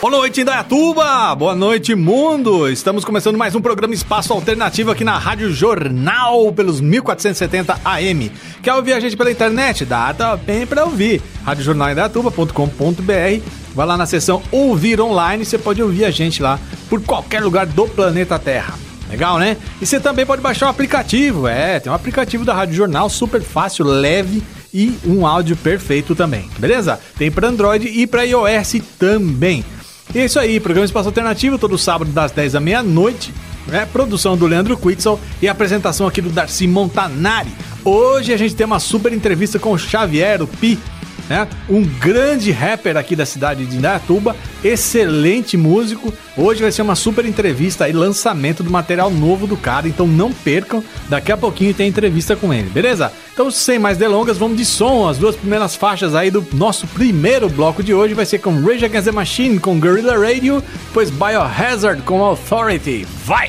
Boa noite, Indaiatuba! Boa noite, mundo! Estamos começando mais um programa Espaço Alternativo aqui na Rádio Jornal pelos 1470 AM. Quer ouvir a gente pela internet? Dá também pra ouvir. radiojornalindaiatuba.com.br Vai lá na seção Ouvir Online, você pode ouvir a gente lá por qualquer lugar do planeta Terra. Legal, né? E você também pode baixar o aplicativo. É, tem um aplicativo da Rádio Jornal super fácil, leve e um áudio perfeito também. Beleza? Tem para Android e para iOS também. E é isso aí, programa Espaço Alternativo, todo sábado das 10 da meia-noite. Né? Produção do Leandro Quitzel e apresentação aqui do Darcy Montanari. Hoje a gente tem uma super entrevista com o Xavier, o Pi, né? Um grande rapper aqui da cidade de Indaiatuba, excelente músico. Hoje vai ser uma super entrevista e lançamento do material novo do cara, então não percam. Daqui a pouquinho tem entrevista com ele, beleza? Então, sem mais delongas, vamos de som. As duas primeiras faixas aí do nosso primeiro bloco de hoje vai ser com Rage Against the Machine com Guerrilla Radio, depois Biohazard com Authority. Vai!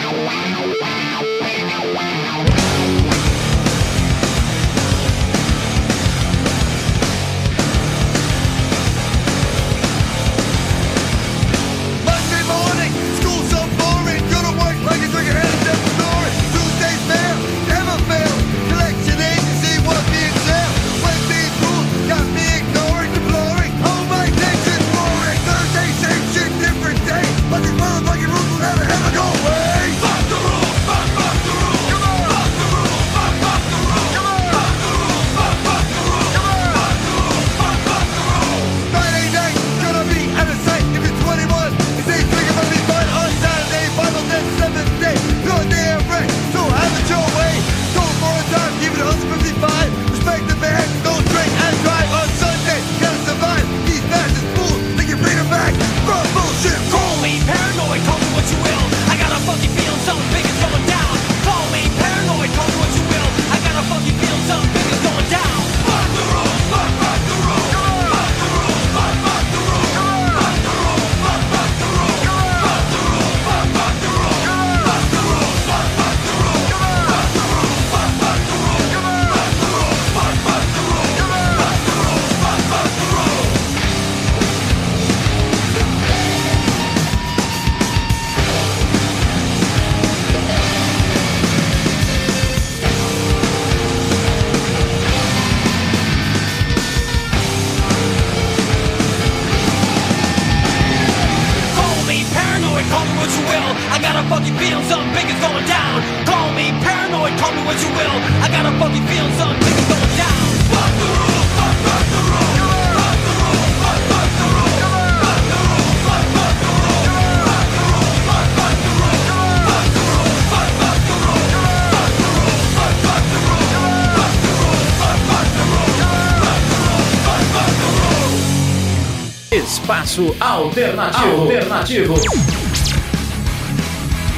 Espaço Alternativo. Alternativo.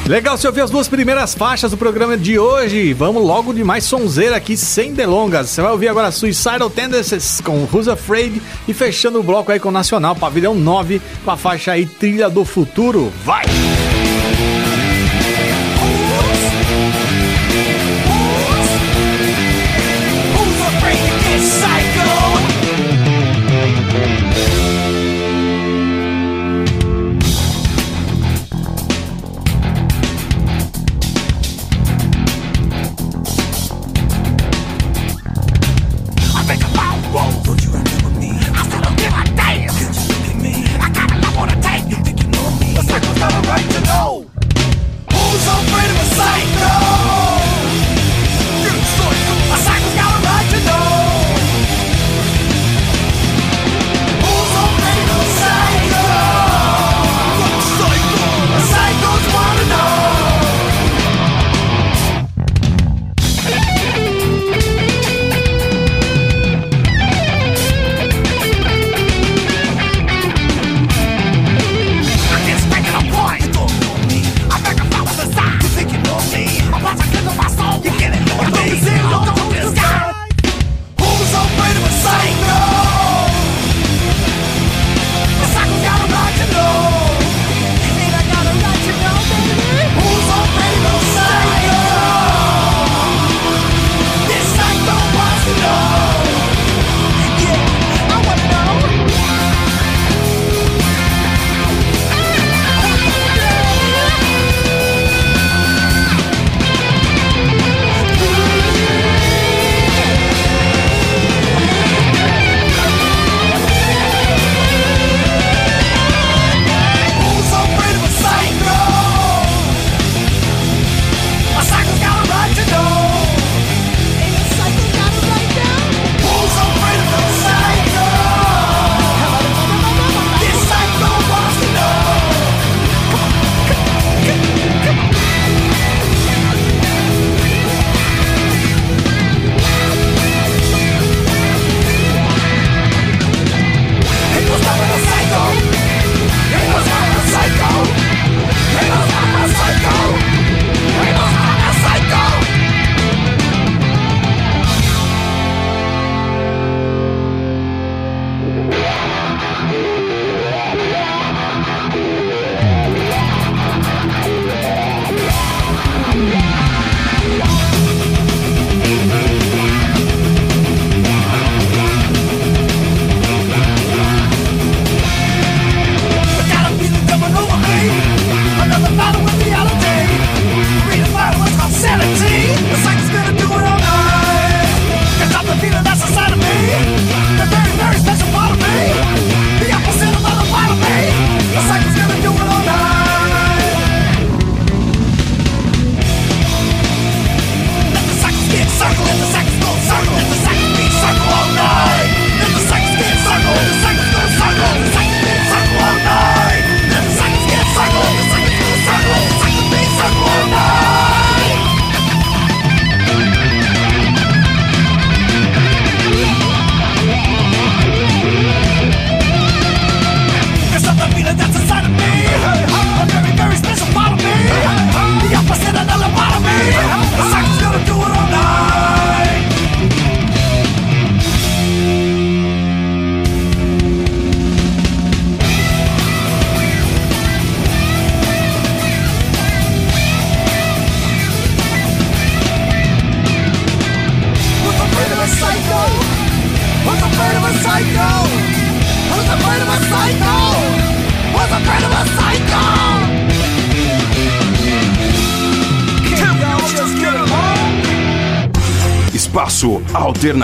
Legal, você ouviu as duas primeiras faixas do programa de hoje. Vamos logo de mais sonzeira aqui, sem delongas. Você vai ouvir agora Suicidal Tendencies com Who's Afraid e fechando o bloco aí com o Nacional Pavilhão 9 com a faixa aí Trilha do Futuro. Vai!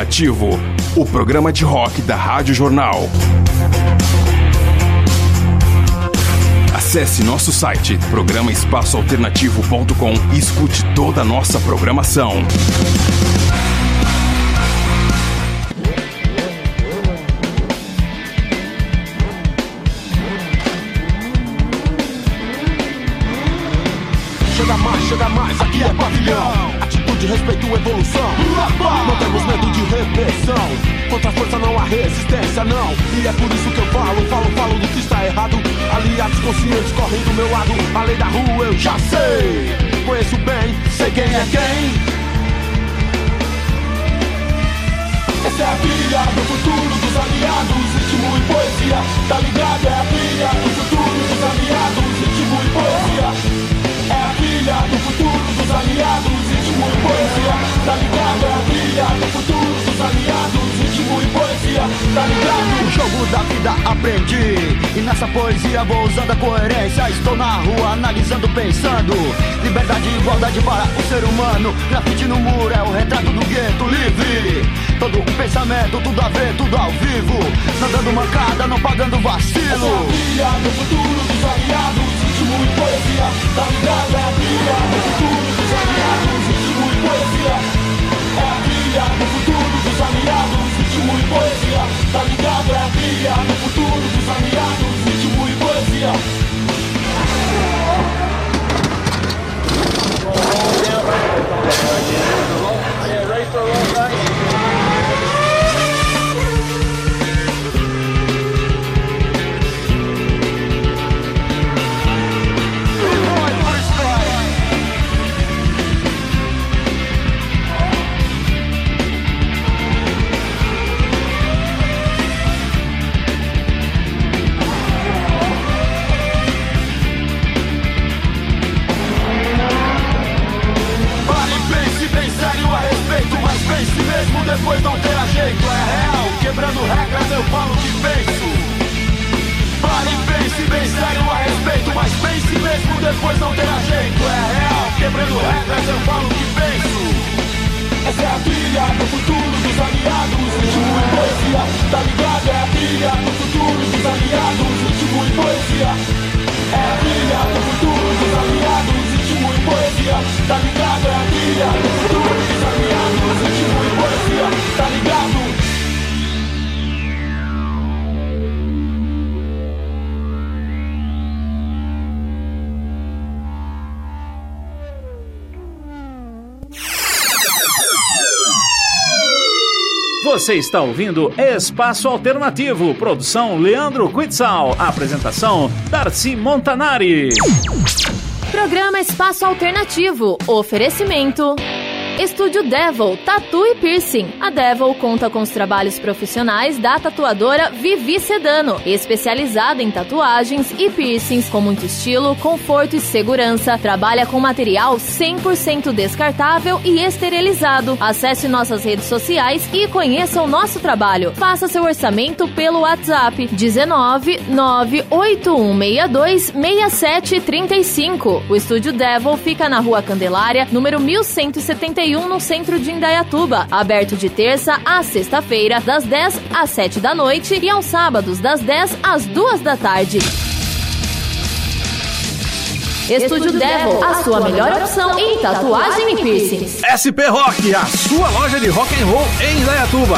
Alternativo, o programa de rock da Rádio Jornal. Acesse nosso site programaespaçoalternativo.com e escute toda a nossa programação. Chega mais, chega mais, aqui é pavilhão. Atitude, respeito, evolução. Não temos medo de repressão. Contra a força não há resistência, não. E é por isso que eu falo, falo, falo do que está errado. Aliados conscientes correm do meu lado. A lei da rua eu já sei. Conheço bem, sei quem é quem. Essa é a trilha do futuro dos aliados, ritmo e poesia. Tá ligado? É a trilha do futuro dos aliados, ritmo e poesia. A trilha do futuro dos aliados, ritmo e poesia. Tá ligado? É a trilha do futuro dos aliados, ritmo e poesia. Tá ligado? O jogo da vida aprendi E nessa poesia vou usando a coerência Estou na rua analisando, pensando Liberdade e igualdade para o ser humano Grafite no muro é o retrato do gueto livre Todo um pensamento, tudo a ver, tudo ao vivo Não dando mancada, não pagando Essa é a vacilo trilha do futuro dos aliados, poesia. Tá ligado? É a trilha do futuro dos aliados, ritmo e poesia. É a trilha do futuro dos aliados, ritmo e poesia. Tá ligado? É a trilha do futuro dos aliados, Você está ouvindo Espaço Alternativo, produção Leandro Quitzal, apresentação Darcy Montanari. Programa Espaço Alternativo. Oferecimento. Estúdio Devil, Tatu e Piercing. A Devil conta com os trabalhos profissionais da tatuadora Vivi Sedano, especializada em tatuagens e piercings com muito estilo, conforto e segurança. Trabalha com material 100% descartável e esterilizado. Acesse nossas redes sociais e conheça o nosso trabalho. Faça seu orçamento pelo WhatsApp 19 98162 6735. O Estúdio Devil fica na Rua Candelária, número 1171, no centro de Indaiatuba. Aberto de terça a sexta-feira, das 10 às 7 da noite e aos sábados, das 10 às 2 da tarde. Estúdio Devil, a sua melhor opção em tatuagem e piercings. SP Rock, a sua loja de rock and roll em Indaiatuba.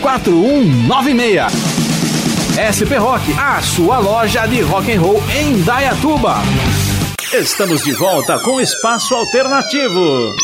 4196. SP Rock, a sua loja de rock and roll em Dayatuba. Estamos de volta com Espaço Alternativo.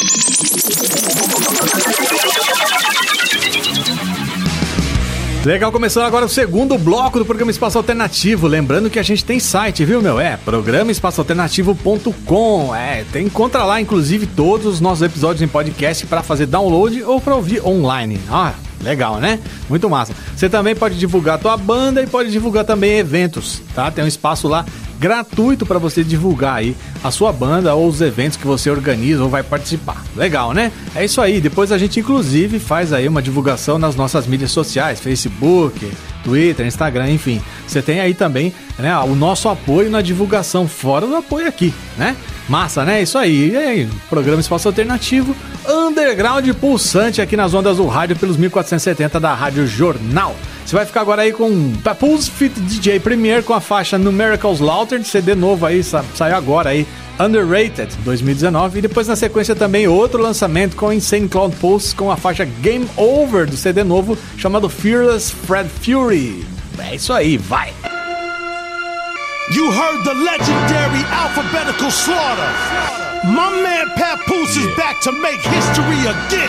Legal, começando agora o segundo bloco do programa Espaço Alternativo. Lembrando que a gente tem site, viu, meu? É programaespaçoalternativo.com. É, tem, encontra lá, inclusive, todos os nossos episódios em podcast para fazer download ou para ouvir online. Ah, legal, né? Muito massa. Você também pode divulgar a tua banda e pode divulgar também eventos, tá? Tem um espaço lá gratuito para você divulgar aí a sua banda ou os eventos que você organiza ou vai participar. Legal, né? É isso aí. Depois a gente inclusive faz aí uma divulgação nas nossas mídias sociais, Facebook, Twitter, Instagram, enfim. Você tem aí também, né, o nosso apoio na divulgação fora do apoio aqui, né? Massa, né? Isso aí. E aí, programa Espaço Alternativo, underground pulsante aqui nas ondas do rádio pelos 1470 da Rádio Jornal. Você vai ficar agora aí com Papoose Fit DJ Premier com a faixa Numericals Lauter, CD novo aí, saiu agora aí, Underrated 2019. E depois na sequência também outro lançamento com Insane Cloud Pulse com a faixa Game Over do CD novo chamado Fearless Fred Fury. É isso aí, vai! You heard the legendary alphabetical slaughter. My man Papoose yeah. is back to make history again.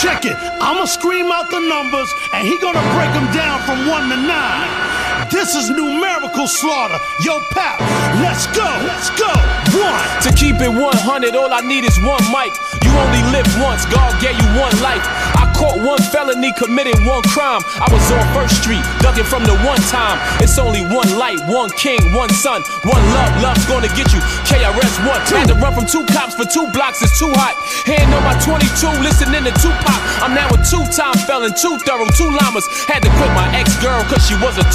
Check it. I'ma scream out the numbers and he gonna break them down from one to nine. This is numerical slaughter. Yo, Pap, let's go. Let's go. One. To keep it 100, all I need is one mic. You only live once. God gave you one life. I Caught one felony, committed one crime. I was on First Street, ducking from the one time. It's only one light, one king, one son, one love. Love's gonna get you. KRS one. Had to run from two cops for two blocks. It's too hot. Hand on my 22, listening to Tupac. I'm now a two-time felon, two thorough, two llamas. Had to quit my ex-girl cause she was a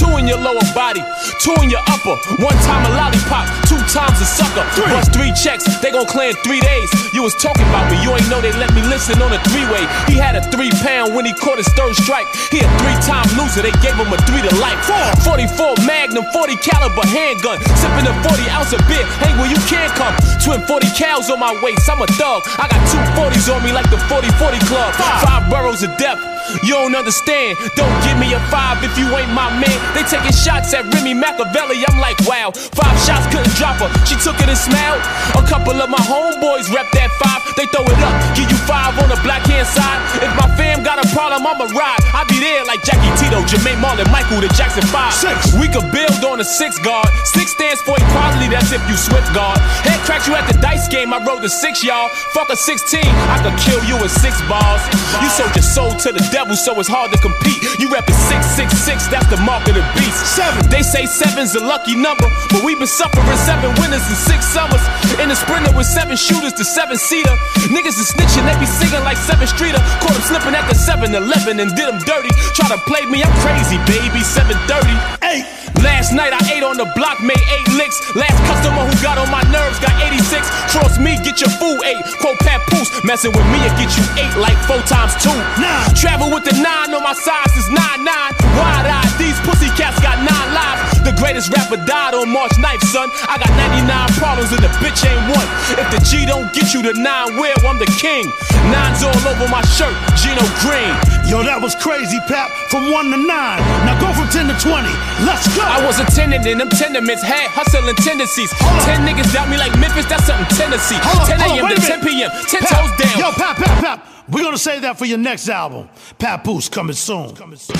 Two in your lower body, two in your upper. One time a lollipop, two times a sucker. Three. Bust three checks, they gon' clear in three days. You was talking about me, you ain't know they let me listen on a three-way. He had a three pound when he caught his third strike. He a three time loser, they gave him a three to life. 44 Magnum, 40 caliber handgun. Sipping a 40 ounce of beer, hang where you can't come. Twin 40 cows on my waist, I'm a thug. I got two 40s on me like the 40 40 club. Five boroughs of death. You don't understand. Don't give me a five if you ain't my man. They taking shots at Remy Machiavelli. I'm like, wow. Five shots couldn't drop her. She took it and smiled. A couple of my homeboys rep that five. They throw it up, give you five on the black hand side. If my fam got a problem, I'ma ride. I be there like Jackie Tito, Jermaine Marlon, Michael, the Jackson Five. Six. We could build on a six guard. Six stands for equality. That's if you swift guard. Head cracks you at the dice game. I wrote the six, y'all. Fuck a 16. I could kill you with six balls. You sold your soul to the devil devil, so it's hard to compete. You reppin' 666, that's the mark of the beast. Seven, they say seven's a lucky number, but we've been suffering seven winters and six summers. In the sprinter with seven shooters to seven seater. Niggas is snitching, they be singing like seven streeter. Caught him slipping at the 7 Eleven and did him dirty. Try to play me, I'm crazy, baby. 730. Eight. Last night I ate on the block, made eight licks. Last customer who got on my nerves got 86. Cross me, get your food eight. Quote Pat Poose, messing with me, it get you eight like four times two. Nah. Travel with the nine on my side since nine nine. Wide eyed, these pussy cats got nine lives. The greatest rapper died on March 9th, son. I got 99 problems and the bitch ain't one. If the G don't get you the nine, where I'm the king. Nines all over my shirt, Gino Green. Yo, that was crazy, Pap. From one to nine. Now go from 10 to 20. Let's go. I was a tenant in them tenements, had hustling tendencies. Ten niggas doubt me like Memphis, that's something Tennessee. 10 a.m. to 10 p.m. 10 toes down. Yo, Pap, Pap, Pap. We're gonna save that for your next album. Papoose coming soon.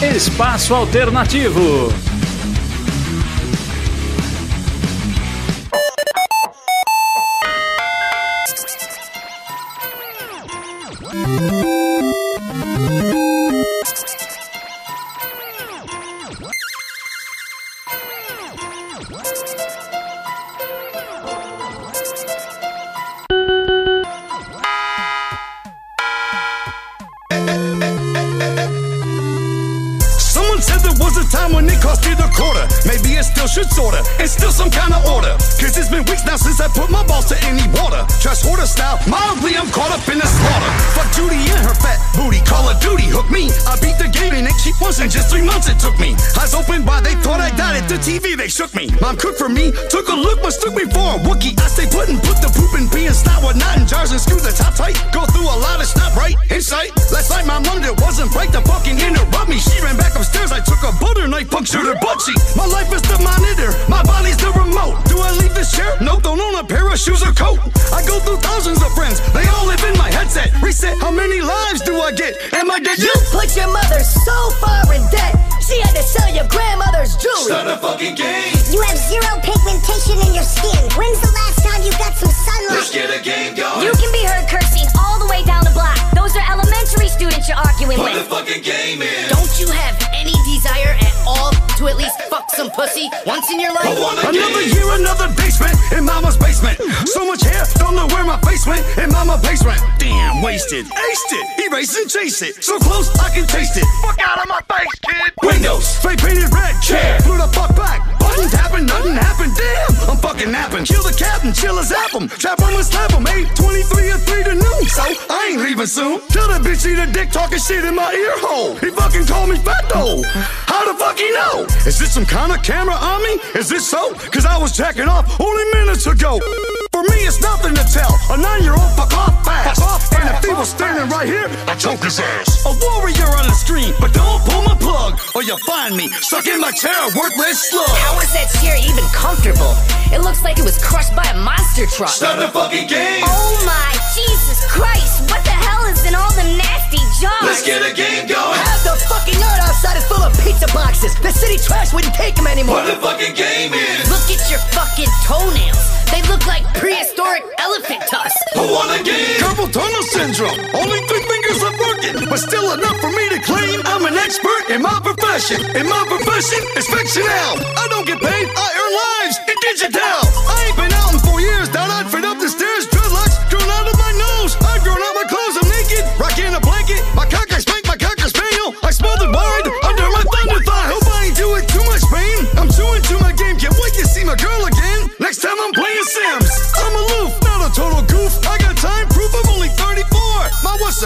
Espaço Alternativo. Style, mildly I'm caught up in the slaughter. Fuck Judy and her fat booty, Call of Duty, hook me. I beat the game and she once in just three months it took me. Eyes open at the TV, they shook me. Mom cooked for me, took a look, mistook me for a Wookie. I stay put and put the poop and pee and with knot in jars and screw the top tight. Go through a lot of snot right in sight. Last night my mom it wasn't right the fucking interrupt me. She ran back upstairs, I took a butter knife, punctured her butt cheek. My life is the monitor, my body's the remote. Do I leave this chair? No, don't own a pair of shoes or coat. I go through thousands of friends, they all live in my headset. Reset, how many lives do I get? Am I dead? You put your mother so far in debt. She had to sell your grandmother's jewelry. Start a fucking game. You have zero pigmentation in your skin. When's the last time you got some sunlight? Let's get a game going. You can be heard cursing all the way down the block. Those are elementary students you're arguing Put with. the fucking game in. Don't you have to at least fuck some pussy once in your life? Another year, another basement in mama's basement. So much hair, don't know where my face went in mama basement. Damn, wasted. Aced it, erase and chase it. So close, I can taste it. Fuck out of my face, kid. Windows, fake painted red. Chair, blew the fuck back. Nothing happened, nothing happened. Damn, I'm fucking napping. Kill the captain, chill a zap him. Trap him and slap him. 823 or 3 to noon. So I ain't leaving soon. Tell that bitch eat a dick talking shit in my ear hole. He fucking called me fat though. How the fuck he know? Is this some kind of camera on me? Is this so? Cause I was jacking off only minutes ago. For me, it's nothing to tell. A nine-year-old fuck off fast. And if he was standing right here, I'd choke his ass. A warrior on the screen, but don't pull my plug, or you'll find me stuck in my chair, worthless slug. How is that chair even comfortable? It looks like it was crushed by a monster truck. Start the fucking game. Oh my Jesus Christ! What the hell is in all the nasty jars? Let's get a game going. Have the fucking yard outside is full of pizza boxes. The city trash wouldn't take them anymore. Put the fucking game in. Look at your fucking toenails. They look like prehistoric elephant tusks. Who won the game? Carpal tunnel syndrome. Only three fingers are working, but still enough for me to claim I'm an expert in my profession. In my profession, it's fictional. I don't get paid, I earn lives in digital.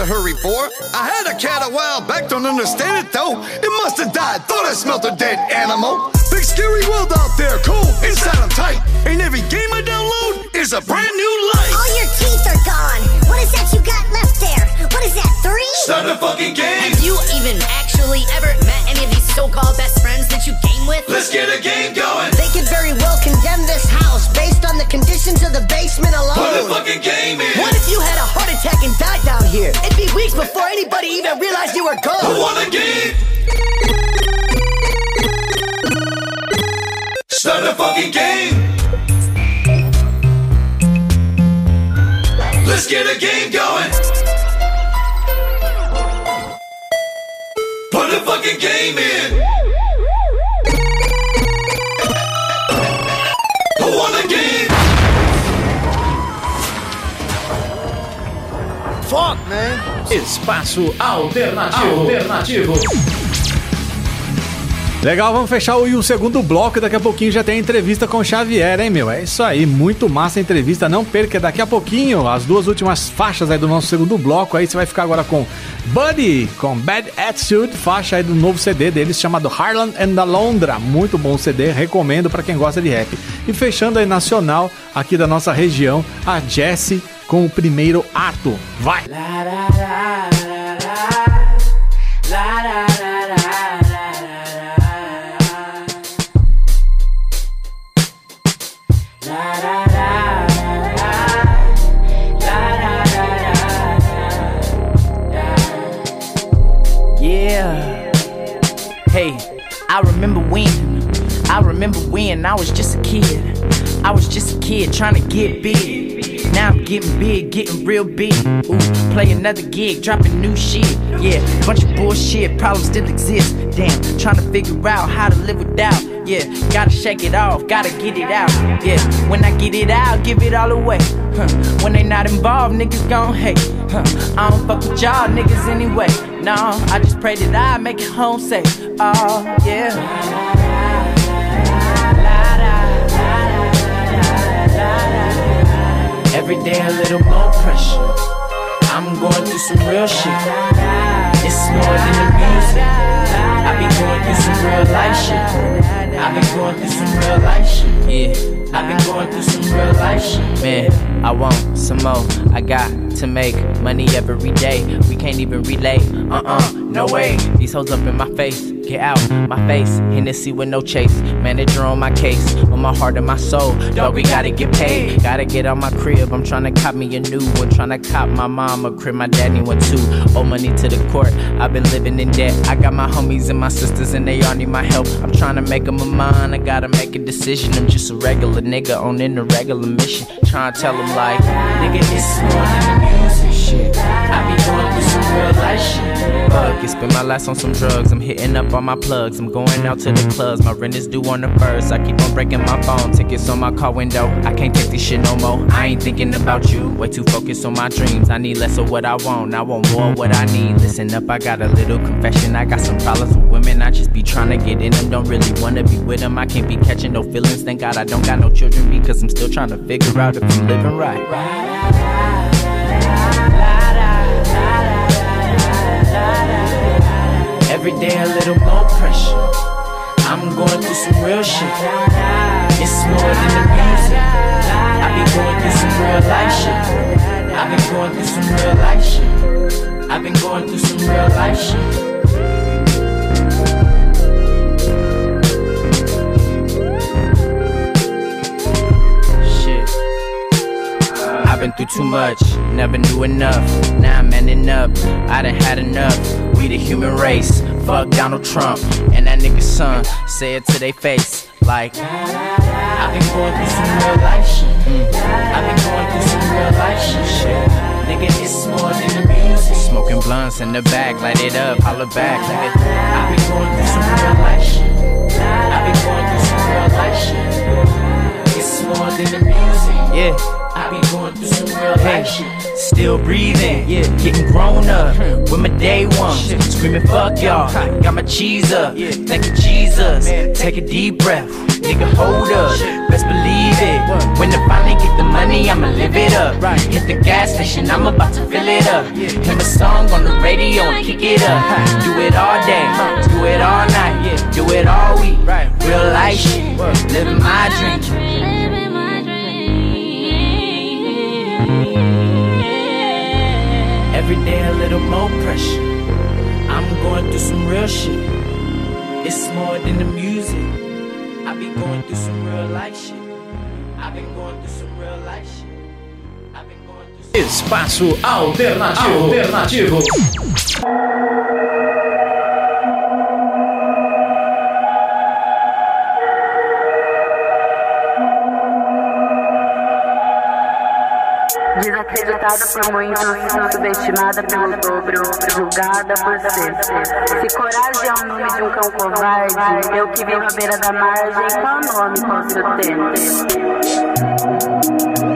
Hurry for? I had a cat a while back, don't understand it though. It must have died, thought I smelt a dead animal. Big scary world out there, cool, inside I'm tight. And every game I download is a brand new life. All your teeth are gone. What is that you got left there? What is that, three? Start the fucking game. Have you even actually ever met any of these so-called best friends that you game with? Let's get a game going. They could very well condemn this house based on the conditions of the basement alone. fucking Before anybody even realized you were Who gone. won the game? Start the fucking game. Let's get a game going. Put the fucking game in. Fuck, man. Espaço Alternativo. Alternativo. Legal, vamos fechar o, e o segundo bloco daqui a pouquinho já tem entrevista com o Xavier, hein, meu? É isso aí, muito massa a entrevista. Não perca daqui a pouquinho as duas últimas faixas aí do nosso segundo bloco. Aí você vai ficar agora com Buddy, com Bad Attitude, faixa aí do novo CD deles chamado Harlan and Alondra. Muito bom CD, recomendo pra quem gosta de rap. E fechando aí nacional aqui da nossa região, a Jessie com o primeiro ato. Vai! Yeah. Hey, I remember when. I remember when I was just a kid. I was just a kid trying to get big. Now I'm getting big, getting real big. Ooh, play another gig, dropping new shit. Yeah, bunch of bullshit, problems still exist. Damn, trying to figure out how to live without. Yeah, gotta shake it off, gotta get it out. Yeah, when I get it out, give it all away. Huh. When they not involved, niggas gon' hate. Huh. I don't fuck with y'all niggas anyway. No, I just pray that I make it home safe. Oh, yeah. Every day a little more pressure. I'm going through some real shit. It's more than the music. I be going through some real life shit. I've been going through some real life shit. Yeah, I've been going through some real life shit. Man, I want some more. I got to make money every day. We can't even relate. Uh uh, no way. These hoes up in my face. Get out my face. Hennessy with no chase. Manager on my case. On my heart and my soul. Dog, we gotta get paid. Gotta get on my crib. I'm tryna cop me a new one. Tryna cop my mom a crib. My daddy one too. Owe money to the court. I've been living in debt. I got my homies and my sisters and they all need my help. I'm tryna make them a mind. I gotta make a decision. I'm just a regular nigga on an irregular mission. Tryna tell them like, nigga, it's more than the music shit. I be Fuck, it spend my last on some drugs. I'm hitting up all my plugs. I'm going out to the clubs. My rent is due on the first. I keep on breaking my phone. Tickets on my car window. I can't take this shit no more. I ain't thinking about you. Way too focused on my dreams. I need less of what I want. I want more of what I need. Listen up, I got a little confession. I got some problems with women. I just be trying to get in them. Don't really wanna be with them. I can't be catching no feelings. Thank God I don't got no children because I'm still trying to figure out if I'm living right. Every day a little more pressure. I'm going through some real shit. It's more than the music. I be going through some real life shit. I've been going through some real life shit. I've been going through some real life shit. Shit. I've been through too much, never knew enough. Now I'm ending up, I done had enough. We the human race, Donald Trump and that nigga son. Say it to their face, like I've been going through some real life shit. Mm. I've been going through some real life shit. Nigga, it's more than music. Smoking blunts in the back, light it up, holla back, nigga. I've been going through some real life shit. I've been going through some real life shit. It's more than the music. Yeah. I be going through some real life shit. Still breathing, yeah, getting grown up with my day one. Screaming, fuck y'all, got my cheese up. Thank you, Jesus. Take a deep breath, nigga, hold up. Best believe it. When I finally get the money, I'ma live it up. Right. Hit the gas station, I'm about to fill it up. Hear my song on the radio and kick it up. Do it all day, do it all night, do it all week. Real life shit, living my dream. Every day a little more pressure. I'm going through some real shit. It's more than the music. I be going through some real life shit. I've been going through some real life shit. I've been going through some Espaço Alternativo. Alternativo. Desacreditada por muitos, subestimada pelo dobro, julgada por ser. Se coragem é o nome de um cão covarde, eu que vivo à beira da margem, qual nome posso Eu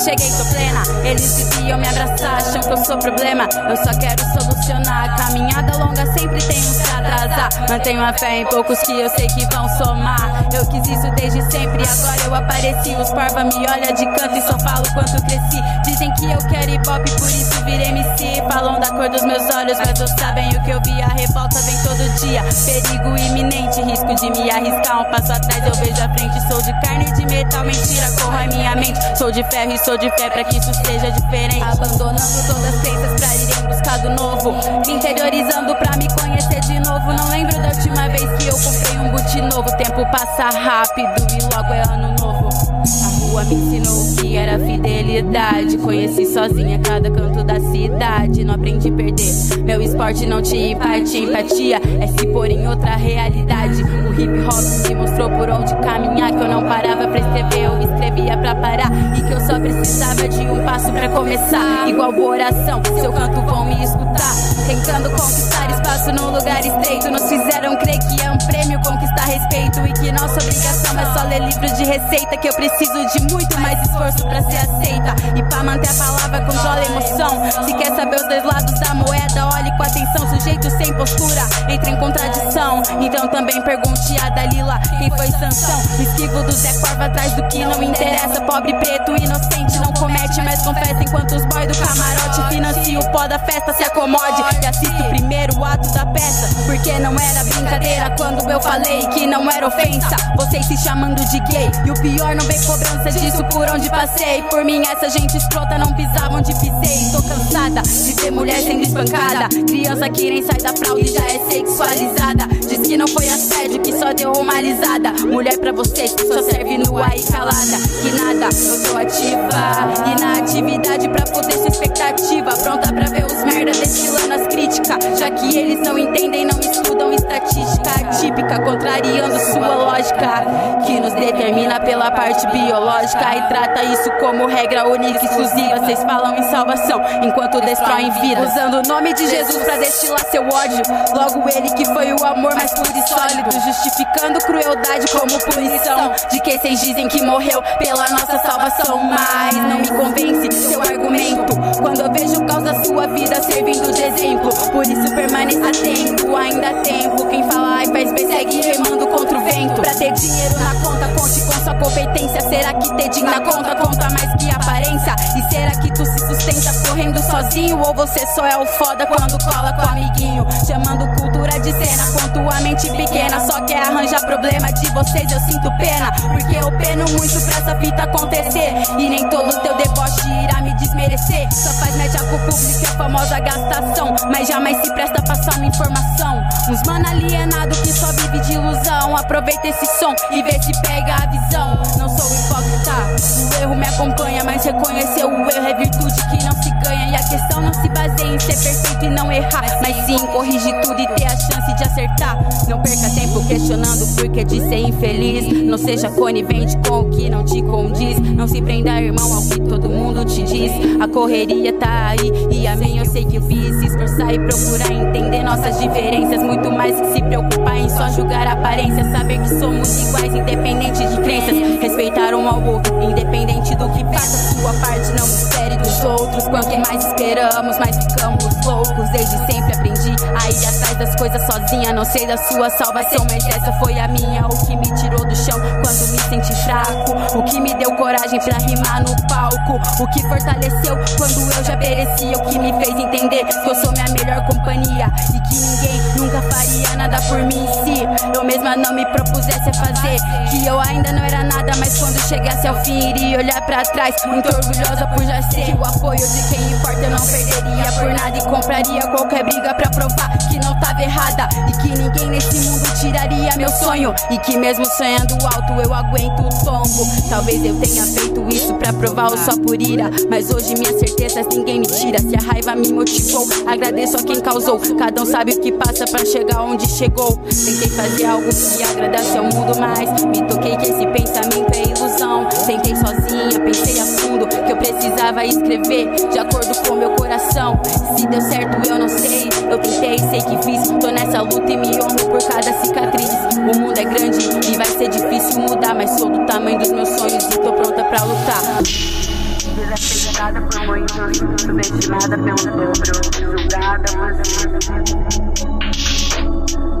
cheguei, tô plena. Eles deviam me abraçar, acham que eu sou problema. Eu só quero solucionar. Caminhada longa sempre tem uns pra atrasar. Mantenho a fé em poucos que eu sei que vão somar. Eu quis isso desde sempre, agora eu apareci. Os parva me olha de canto e só falo quanto cresci. Dizem que eu quero hip hop, por isso virei MC. Falam da cor dos meus olhos, mas não sabem o que eu vi. A revolta vem todo dia. Perigo iminente, risco de me arriscar. Um passo atrás eu vejo a frente. Sou de carne e de metal, mentira, corrói minha mente. Sou de ferro e sou de fé pra que isso seja diferente. Abandonando todas as crenças pra ir em busca do novo. Me interiorizando pra me conhecer de novo. Não lembro da última vez que eu comprei um boot novo. Tempo passa rápido e logo é ano novo. A rua me ensinou o que era fidelidade. Conheci sozinha cada canto da cidade. Não aprendi a perder. Meu esporte não tinha empatia. Empatia é se pôr em outra realidade. O hip hop me mostrou por onde caminhar. Que eu não parava pra escrever, eu escrevia pra parar. E que eu só precisava de um passo pra começar. Igual boa oração, seu canto vão me escutar. Tentando conquistar espaço num lugar estreito. Nos fizeram crer que é um prêmio conquistar respeito. E que nossa obrigação é só ler livros de receita. Que eu preciso de muito mais esforço pra ser aceita. E pra manter a palavra, controla a emoção. Se quer saber os dois lados da moeda, olhe com atenção. Sujeito sem postura, entra em contradição. Então também pergunte a Dalila quem foi sanção. Me esquivo do Zé Corva atrás do que não interessa. Pobre preto, inocente, não comete, mas confessa. Enquanto os boy do camarote financiam o pó da festa, se acomode e assista o primeiro ato da peça. Porque não era brincadeira quando eu falei que não era ofensa. Vocês se chamando de gay. E o pior, não vem cobrança disso por onde passei. Por mim, essa gente escrota não pisava onde pisei. Tô cansada de ter mulher sendo espancada. Criança que nem sai da fralda e já é sexualizada. Diz que não foi assédio, que só deu uma alisada. Mulher pra vocês que só serve nua e calada. Que nada, eu tô ativa. E na atividade pra poder ser expectativa. Pronta pra ver os merda destilando as críticas. Já que eles não entendem, não estudam estatística típica, contrariando sua lógica, que nos determina pela parte biológica e trata isso como regra única e exclusiva. Vocês falam em salvação enquanto destroem vidas, usando o nome de Jesus pra destilar seu ódio. Logo ele que foi o amor mais puro e sólido, justificando crueldade como punição de que vocês dizem que morreu pela nossa salvação, mas não me convence seu argumento quando eu vejo causa sua vida servindo de exemplo. Por isso permaneça atento, ainda há tempo. Quem fala e faz B segue remando contra o vento. Pra ter dinheiro na conta, conte com sua competência. Será que ter dinheiro na conta conta mais que aparência? E será que tu se sustenta correndo sozinho? Ou você só é o foda quando cola com o amiguinho? Chamando cultura de cena com tua mente pequena. Só quer arranjar problema de vocês, eu sinto pena. Porque eu peno muito pra essa fita acontecer. E nem todo teu deboche irá me desmerecer. Só faz média com o público, a famosa gastação. Mas jamais se presta pra passar uma informação. Uns mano alienado que só vive de ilusão. Aproveita esse som e vê se pega a visão. Não sou hipócrita, o erro me acompanha. Mas reconhecer o erro é virtude que não se ganha. E a questão não se baseia em ser perfeito e não errar. Mas sim corrigir tudo e ter a chance de acertar. Não perca tempo questionando o porquê de ser infeliz. Não seja conivente com o que não te condiz. Não se prenda, irmão, ao que todo mundo te diz. A correria tá aí e a minha eu sei que fiz. Se esforçar e procurar entender nossas diferenças. Muito mais que se preocupar em só julgar a aparência. Saber que somos iguais, independente de crenças. Respeitar um ao outro, independente do que faça. Sua parte não espere dos outros. Quanto mais esperamos, mais ficamos loucos. Desde sempre aprendi a ir atrás das coisas sozinha. Não sei da sua salvação, mas essa foi a minha. O que me tirou do chão quando me senti fraco. O que me deu coragem pra rimar no palco. O que fortaleceu quando eu já perecia. O que me fez entender que eu sou minha melhor companhia. E que ninguém nunca faria nada por mim se eu mesma não me propusesse a fazer. Que eu ainda não era nada, mas quando chegasse ao fim iria olhar pra trás. Muito orgulhosa por já ser. Que o apoio de quem importa eu não perderia por nada. E compraria qualquer briga pra provar que não tava errada. E que ninguém nesse mundo tiraria meu sonho. E que mesmo sonhando alto eu aguento o tombo. Talvez eu tenha feito isso pra provar ou só por ira. Mas hoje minhas certezas ninguém me tira. Se a raiva me motivou, agradeço a quem causou. Cada um sabe o que passa pra chegar onde chegou. Tentei fazer algo que agradasse ao mundo, mas me toquei que esse pensamento é ilusão. Tentei sozinha, pensei a fundo que eu precisava escrever de acordo com meu coração. Se deu certo, eu não sei. Eu tentei, sei que fiz. Tô nessa luta e me honro por cada cicatriz. O mundo é grande e vai ser difícil mudar, mas sou do tamanho dos meus sonhos e tô pronta pra lutar. Desacreditada por muitos, subestimada pelo dobro, julgada por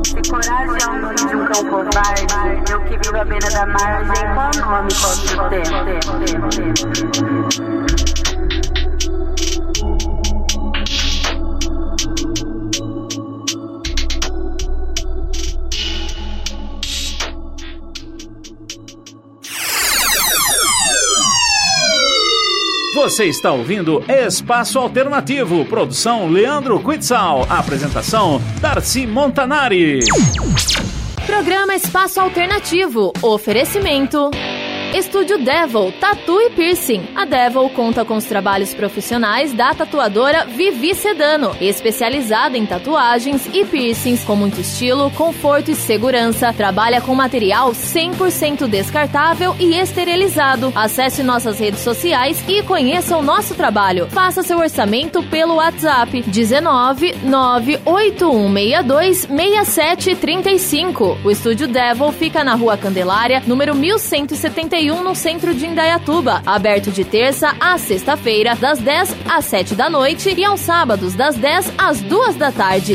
Se coragem é o nome de um cão covarde, eu que vivo à beira da margem, qual nome posso ter? Você está ouvindo Espaço Alternativo, produção Leandro Quitzal, apresentação Darcy Montanari. Programa Espaço Alternativo, oferecimento. Estúdio Devil, Tatu e Piercing. A Devil conta com os trabalhos profissionais da tatuadora Vivi Sedano, especializada em tatuagens e piercings com muito estilo, conforto e segurança. Trabalha com material 100% descartável e esterilizado. Acesse nossas redes sociais e conheça o nosso trabalho. Faça seu orçamento pelo WhatsApp 19 98162 6735. O Estúdio Devil fica na Rua Candelária, número 1171 no centro de Indaiatuba, aberto de terça a sexta-feira, das 10 às 7 da noite e aos sábados, das 10 às 2 da tarde.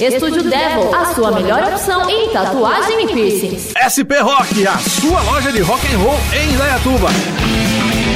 Estúdio Devil, a sua melhor opção em tatuagem e piercings. SP Rock, a sua loja de rock and roll em Indaiatuba.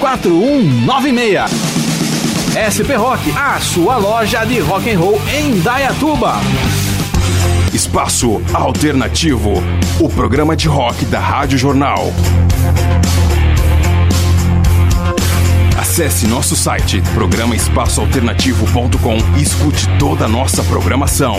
4196. SP Rock, a sua loja de rock and roll em Dayatuba. Espaço Alternativo, o programa de rock da Rádio Jornal. Acesse nosso site programaespaçoalternativo.com e escute toda a nossa programação.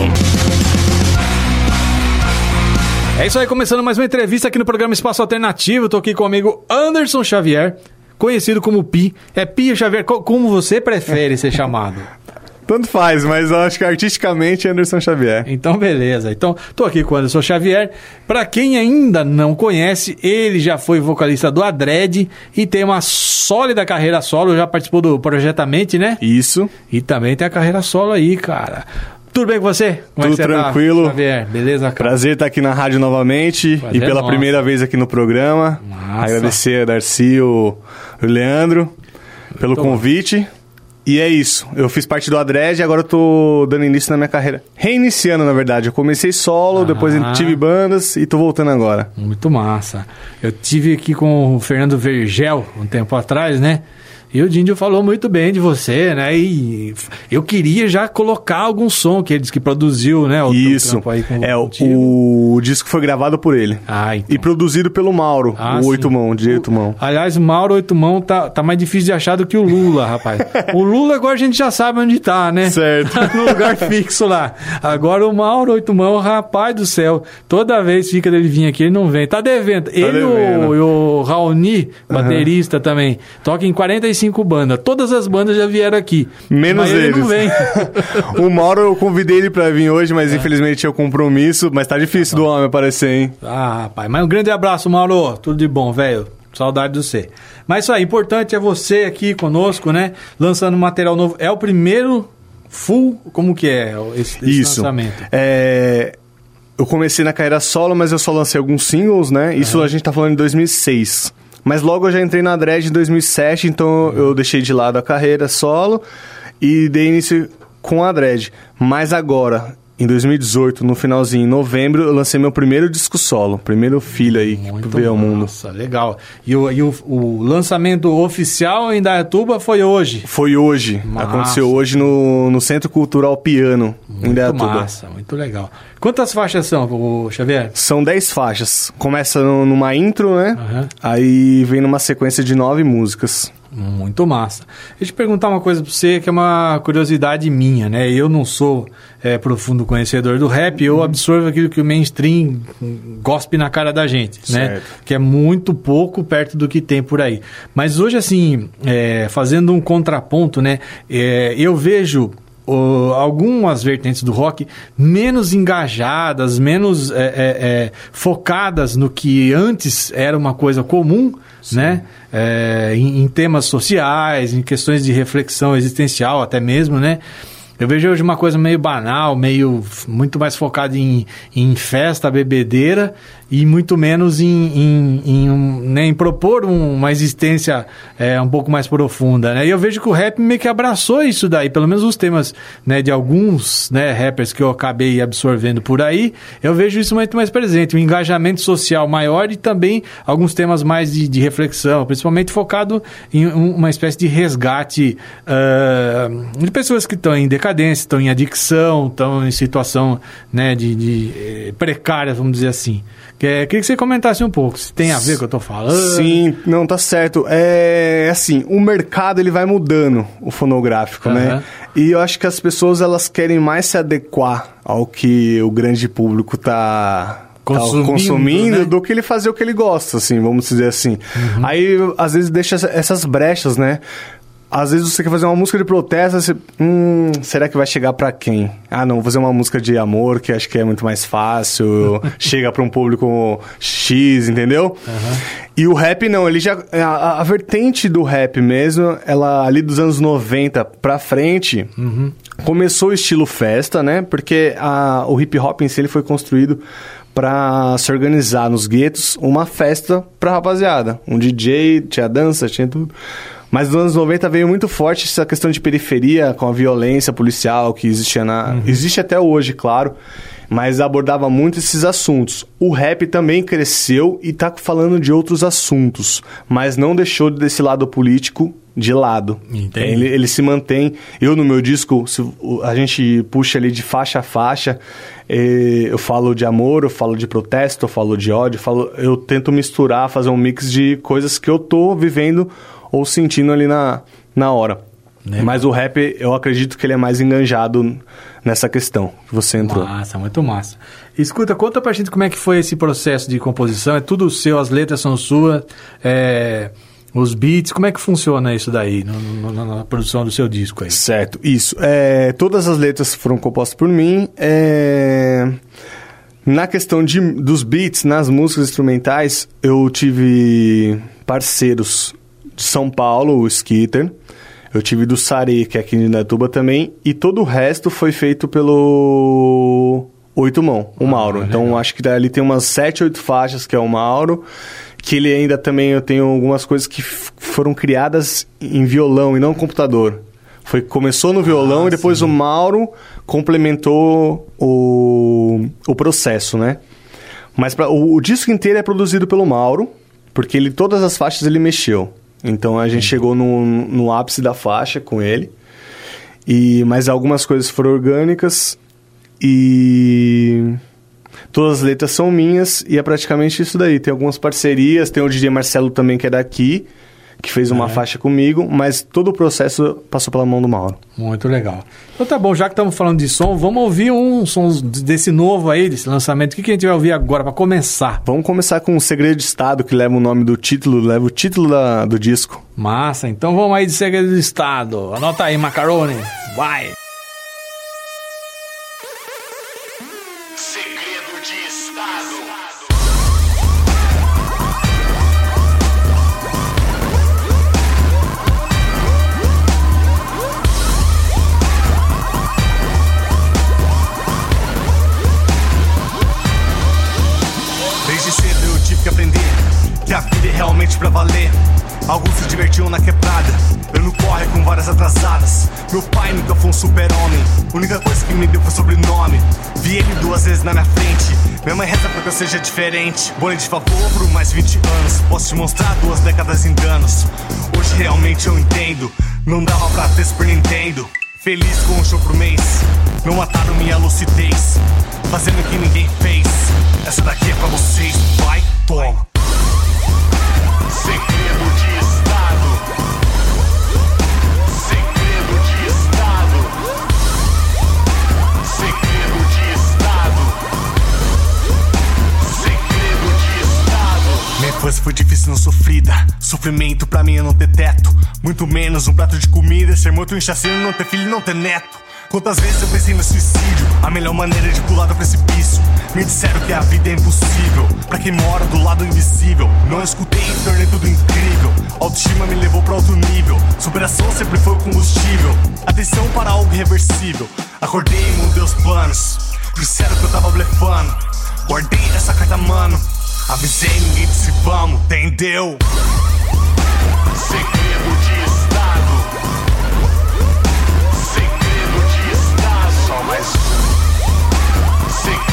É isso aí, começando mais uma entrevista aqui no programa Espaço Alternativo. Tô aqui com o amigo Anderson Xavier, conhecido como Pi. É Pi Xavier, co- como você prefere ser chamado? Tanto faz, mas eu acho que artisticamente é Anderson Xavier. Então, beleza. Então, tô aqui com o Anderson Xavier. Pra quem ainda não conhece, ele já foi vocalista do Adred e tem uma sólida carreira solo. Já participou do Projetamente, né? Isso. E também tem a carreira solo aí, cara. Tudo bem com você? Como é Tudo que você tá, tranquilo. Xavier, beleza, cara? Prazer estar aqui na rádio novamente Prazer e pela nosso. primeira vez aqui no programa. Agradecer a Darcy, o, o Leandro, pelo convite. E é isso. Eu fiz parte do Adred e agora eu tô dando início na minha carreira. Reiniciando, na verdade. Eu comecei solo, depois Ah. tive bandas e tô voltando agora. Muito massa. Eu tive aqui com o Fernando Vergel um tempo atrás, né? E o Dindio falou muito bem de você, né? E eu queria já colocar algum som que ele disse que produziu, né? O Isso. com É, o, o disco foi gravado por ele. Ah, então. E produzido pelo Mauro, Ah, o. Oito Mão, de Oito Mão. Aliás, o Mauro Oitumão tá, tá mais difícil de achar do que o Lula, rapaz. o Lula agora a gente já sabe onde tá, né? Certo. no lugar fixo lá. Agora o Mauro Oitumão, rapaz do céu, toda vez fica dele vir aqui, ele não vem. Tá devendo. ele e o, e o Raoni, baterista também, toca em 45 bandas. Todas as bandas já vieram aqui. Menos mas ele eles. não vem. o Mauro eu convidei ele pra vir hoje, mas infelizmente tinha compromisso. Mas tá difícil do homem aparecer, hein? Ah, rapaz, mas um grande abraço, Mauro. Tudo de bom, velho. Saudade de você. Mas isso aí, importante é você aqui conosco, né? Lançando material novo. É o primeiro full, como que é esse, esse Isso. lançamento? É, Eu comecei na carreira solo, mas eu só lancei alguns singles, né? Isso a gente tá falando em 2006. Mas logo eu já entrei na Dread em 2007, então eu deixei de lado a carreira solo e dei início com a Dread. Mas agora, em 2018, no finalzinho, em novembro, eu lancei meu primeiro disco solo, primeiro filho aí que veio ao mundo. Nossa, legal. E, o, e o, o lançamento oficial em Dayatuba foi hoje. Foi hoje, Massa. aconteceu hoje no, no Centro Cultural Piano, em Muito Indaiatuba. massa, muito legal. Quantas faixas são, Xavier? São 10 faixas. Começa numa intro, né? Aham. Aí vem numa sequência de nove músicas. Muito massa. Deixa eu te perguntar uma coisa pra você que é uma curiosidade minha, né? Eu não sou é, profundo conhecedor do rap, eu absorvo aquilo que o mainstream gospe na cara da gente, né? Certo. Que é muito pouco perto do que tem por aí. Mas hoje, assim, é, fazendo um contraponto, né? É, eu vejo o- algumas vertentes do rock menos engajadas, menos é, é, é, focadas no que antes era uma coisa comum, né? É, em, em temas sociais, em questões de reflexão existencial até mesmo, né? Eu vejo hoje uma coisa meio banal, meio muito mais focada em, em festa, bebedeira e muito menos em, em, em, um- né, em propor um- uma existência é, um pouco mais profunda, né? E eu vejo que o rap meio que abraçou isso daí, pelo menos os temas né, de alguns né, rappers que eu acabei absorvendo por aí, eu vejo isso muito mais presente, um engajamento social maior e também alguns temas mais de, de reflexão, principalmente focado em um- uma espécie de resgate ah, de pessoas que estão em decadência, estão em adicção, estão em situação né, de, de eh, precária, vamos dizer assim. Que- Queria que você comentasse um pouco, se tem a ver com o que eu estou falando. Sim, não, tá certo. É assim, o mercado ele vai mudando, o fonográfico, Aham. né? E eu acho que as pessoas elas querem mais se adequar ao que o grande público tá tá Consumindo, consumindo né? do que ele fazer o que ele gosta, assim, vamos dizer assim. Uhum. Aí, às vezes, deixa essa- essas brechas, né? Às vezes você quer fazer uma música de protesto, você, hum, será que vai chegar pra quem? Ah, não, vou fazer uma música de amor, que acho que é muito mais fácil, chega pra um público X, entendeu? E o rap não, ele já a, a vertente do rap mesmo, ela ali dos anos 90 pra frente, começou o estilo festa, né? Porque a, o hip hop em si ele foi construído pra se organizar nos guetos uma festa pra rapaziada. Um DJ, tinha dança, tinha tudo. Mas nos anos 90 veio muito forte essa questão de periferia com a violência policial que existia na. Existe até hoje, claro. Mas abordava muito esses assuntos. O rap também cresceu e tá falando de outros assuntos, mas não deixou desse lado político de lado. Entendi. Ele, ele se mantém. Eu, no meu disco, se a gente puxa ali de faixa a faixa. eh, eu falo de amor, eu falo de protesto, eu falo de ódio, eu, falo, eu tento misturar, fazer um mix de coisas que eu tô vivendo ou sentindo ali na, na hora. Mas o rap, eu acredito que ele é mais enganjado nessa questão que você entrou. Massa, muito massa. Escuta, conta pra gente como é que foi esse processo de composição. É tudo seu, as letras são suas, é, os beats, como é que funciona isso daí no- no- na produção do seu disco aí? Certo, isso. É, todas as letras foram compostas por mim. É, na questão de, dos beats, nas músicas instrumentais, eu tive parceiros de São Paulo, o Skitter. Eu tive do Sari, que é aqui em Indatuba também. E todo o resto foi feito pelo Oito Mão, o Mauro. então acho que ali tem umas sete, oito faixas, que é o Mauro. Que ele ainda também, eu tenho algumas coisas que foram criadas em violão e não computador. Foi, começou no violão e depois o Mauro complementou o, o processo, né? Mas pra, o, o disco inteiro é produzido pelo Mauro, porque ele todas as faixas ele mexeu. Então a gente chegou no, no ápice da faixa com ele. E mas algumas coisas foram orgânicas e todas as letras são minhas e é praticamente isso daí. Tem algumas parcerias, tem o DJ Marcelo também que é daqui, que fez uma faixa comigo, mas todo o processo passou pela mão do Mauro. Muito legal. Então tá bom, já que estamos falando de som, vamos ouvir um som desse novo aí, desse lançamento. O que, que a gente vai ouvir agora pra começar? Vamos começar com o Segredo de Estado, que leva o nome do título, leva o título da- do disco. Massa, então vamos aí de Segredo do Estado. Anota aí, Macarone. Vai. Realmente pra valer. Alguns se divertiam na quebrada, eu no corre com várias atrasadas. Meu pai nunca foi um super-homem, única coisa que me deu foi sobrenome. Vi ele duas vezes na minha frente, minha mãe reza pra que eu seja diferente. Boné de favor por mais 20 anos, posso te mostrar duas décadas em danos. Hoje realmente eu entendo, não dava pra ter Super Nintendo. Feliz com um show por mês, não mataram minha lucidez, fazendo o que ninguém fez. Essa daqui é pra vocês, vai, toma. Sofrimento pra mim é não ter teto. Muito menos um prato de comida, ser morto em chacina, não ter filho não ter neto. Quantas vezes eu pensei no suicídio, a melhor maneira de pular do precipício. Me disseram que a vida é impossível, pra quem mora do lado invisível. Não escutei e tornei tudo incrível. Autoestima me levou pra outro nível. Superação sempre foi o combustível. Atenção para algo irreversível. Acordei e mudei os planos. Disseram que eu tava blefando. Guardei essa carta, mano. Avisei, ninguém disse vamos, entendeu? Segredo de Estado. Só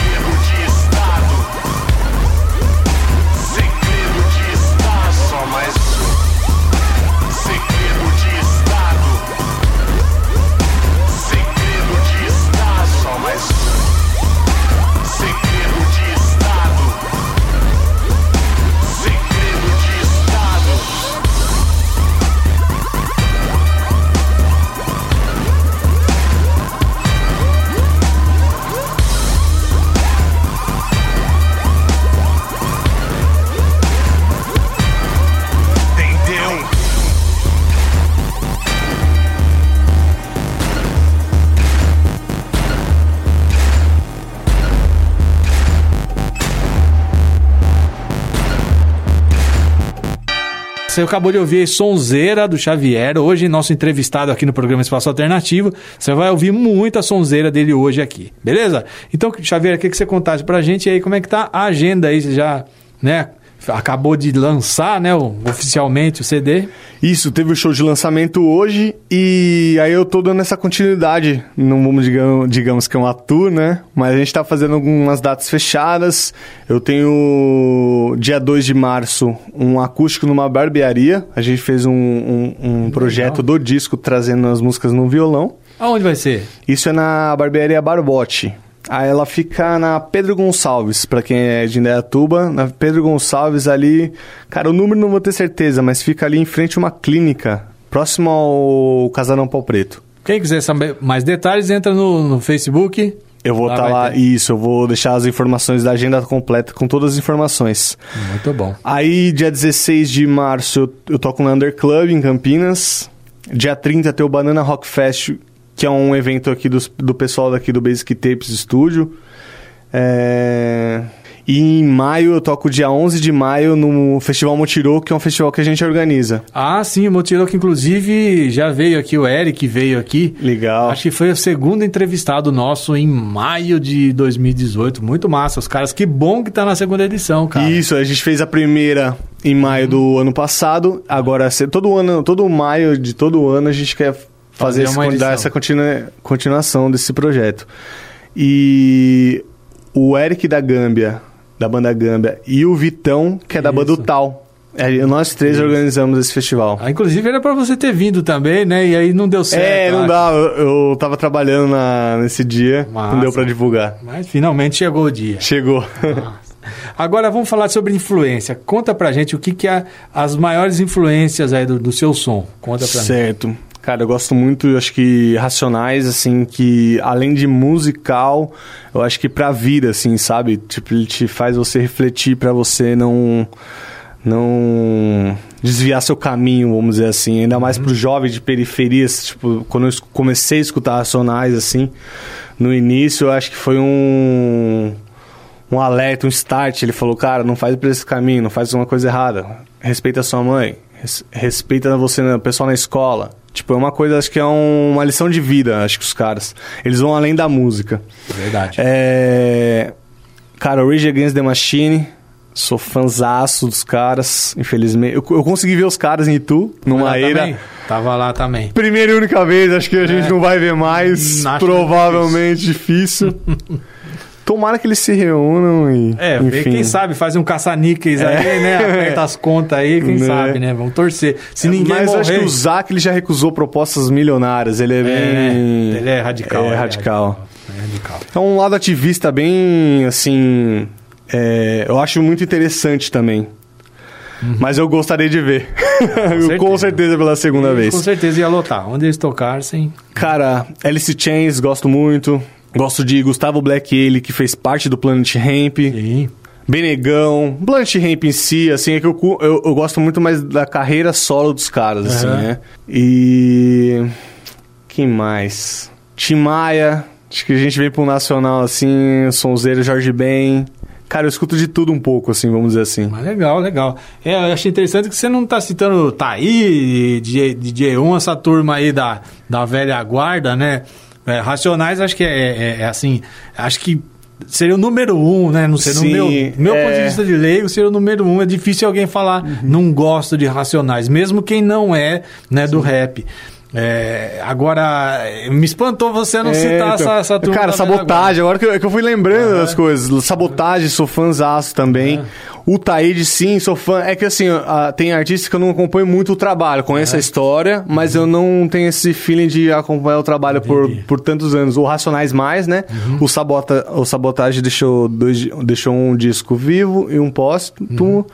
Você acabou de ouvir Sonzeira do Xavier, hoje nosso entrevistado aqui no programa Espaço Alternativo. Você vai ouvir muita sonzeira dele hoje aqui, beleza? Então, Xavier, o que, que você contasse pra gente aí? Como é que tá a agenda aí? Você já, né, acabou de lançar, né, o- oficialmente o CD? Isso, teve o show de lançamento hoje e aí eu tô dando essa continuidade. Não vamos, digamos, digamos que é uma tour, né? Mas a gente tá fazendo algumas datas fechadas. Eu tenho dia 2 de março um acústico numa barbearia. A gente fez um, um- um projeto do disco trazendo as músicas no violão. Aonde vai ser? Isso é na barbearia Barbote. Aí ela fica na Pedro Gonçalves, pra quem é de Indaiatuba, na Pedro Gonçalves ali. Cara, o número não vou ter certeza, mas fica ali em frente a uma clínica, próximo ao Casarão Pau Preto. Quem quiser saber mais detalhes, entra no, no Facebook. Eu vou Lá estar lá, ter. isso, eu vou deixar as informações da agenda completa com todas as informações. Muito bom. Aí, dia 16 de março, eu, eu toco no Under Club, em Campinas. Dia 30 tem o Banana Rock Fest, que é um evento aqui dos- do pessoal daqui do Basic Tapes Studio. É... E em maio, eu toco dia 11 de maio no Festival Motirô, que é um festival que a gente organiza. Ah, sim, o Motiro que inclusive já veio aqui, o Eric veio aqui. Legal. Acho que foi o segundo entrevistado nosso em maio de 2018. Muito massa, os caras. Que bom que tá na segunda edição, cara. Isso, a gente fez a primeira em maio do ano passado. Agora, todo ano, todo maio de todo ano, a gente quer Fazer fazer, esse, dar essa continua- continuação desse projeto. E o Eric da Gâmbia, da banda Gâmbia, e o Vitão, que é da banda Tal. É, nós três Isso. organizamos esse festival. Ah, inclusive era pra você ter vindo também, né? E aí não deu certo. é, não dá. Eu, eu tava trabalhando na- nesse dia, Massa. não deu pra divulgar. Mas finalmente chegou o dia. Chegou. Agora vamos falar sobre influência. Conta pra gente o que, que é as maiores influências aí do, do seu som. Conta pra mim. Certo. Cara, eu gosto muito, eu acho que Racionais, assim, que além de musical, eu acho que pra vida, assim, sabe? Tipo, ele te faz você refletir pra você não não desviar seu caminho, vamos dizer assim. Ainda mais pro jovem de periferias, tipo, quando eu comecei a escutar Racionais, assim, no início, eu acho que foi um um alerta, um start. Ele falou, cara, não faz por esse caminho, não faz uma coisa errada. Respeita a sua mãe, res- respeita você, o pessoal na escola. Tipo, é uma coisa, acho que é um- uma lição de vida, acho que os caras. Eles vão além da música. Verdade. É... Cara, Rage Against the Machine, sou fanzaço dos caras, infelizmente. Eu, eu consegui ver os caras em Itu, numa era... Tava lá também. Primeira e única vez, acho que a gente não vai ver mais. Hum, acho provavelmente difícil. Tomara que eles se reúnam e. É, enfim. quem sabe faz um caça-níqueis aí, É. né? Aperta as contas aí, quem Né? sabe, né? Vamos torcer. Se ninguém Mas morrer... eu acho que o Zac ele já recusou propostas milionárias. Ele é, bem. ele é radical, É, é radical. É radical. É um lado ativista bem, assim. é, eu acho muito interessante também. Mas eu gostaria de ver. Com certeza, pela segunda E vez. Com certeza ia lotar. Onde eles tocassem. Cara, Alice Chains, gosto muito. Gosto de Gustavo Black, ele que fez parte do Planet Ramp. Benegão, Planet Ramp em si, assim, é que eu, eu, eu gosto muito mais da carreira solo dos caras, assim, Aham. né? E. Quem mais? Tim Maia, acho que a gente vem pro nacional, assim, Sonzeiro, Jorge Ben. Cara, eu escuto de tudo um pouco, assim, vamos dizer assim. Mas legal, legal. É, eu achei interessante que você não tá citando Taí, DJ, DJ1, essa turma aí da, da velha guarda, né? É, Racionais, acho que é, é- é assim, acho que seria o número um, né? Não sei, no Sim, meu, meu é. ponto de vista de leigo, seria o número um. É difícil alguém falar, não gosto de Racionais, mesmo quem não é, né, do rap. É, agora, me espantou você não É, citar então, essa, essa turma. Cara, sabotagem, agora que eu, que eu fui lembrando das coisas. Sabotagem, sou fãzaço também. O Taíde, sim, sou fã. É que assim, tem artistas que eu não acompanho muito o trabalho, conheço a história, mas eu não tenho esse feeling de acompanhar o trabalho por, por tantos anos. O Racionais mais, né? O, Sabota, o Sabotagem deixou, dois, deixou um disco vivo e um póstumo.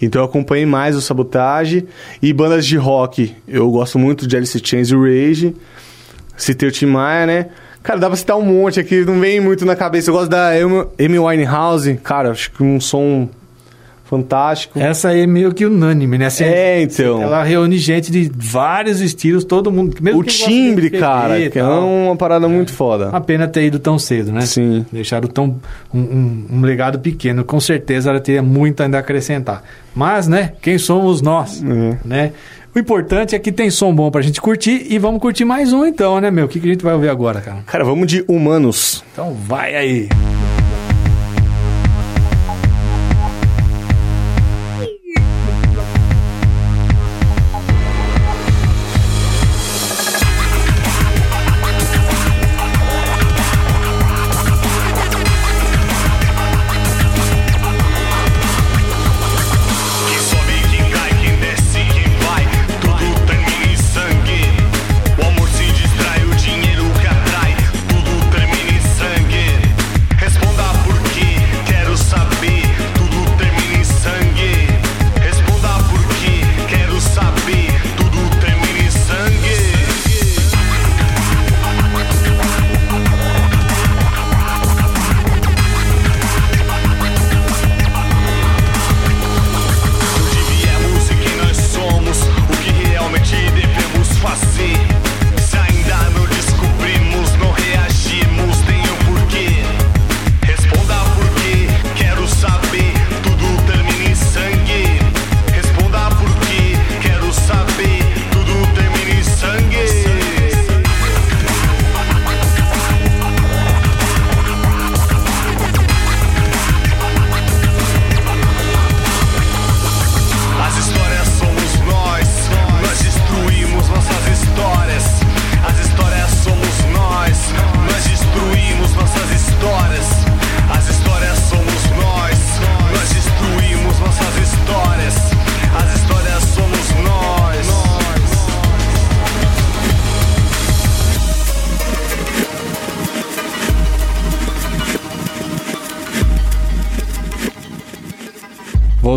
Então eu acompanhei mais o Sabotage. E bandas de rock, eu gosto muito de Alice Chains e Rage. Citei o Tim Maia, né? Cara, dá pra citar um monte aqui, não vem muito na cabeça. Eu gosto da Amy Winehouse. Cara, acho que um som fantástico. Essa aí é meio que unânime, né? Assim, É, então. Ela reúne gente de vários estilos, todo mundo. O timbre, cara, que é uma parada muito foda. Uma pena ter ido tão cedo, né? Sim. Deixaram tão, um, um- um legado pequeno. Com certeza ela teria muito ainda a acrescentar. Mas, né? Quem somos nós? Uhum. Né? O importante é que tem som bom pra gente curtir e vamos curtir mais um então, né, meu? O que, que a gente vai ouvir agora, cara? Cara, vamos de humanos. Então vai aí. Quem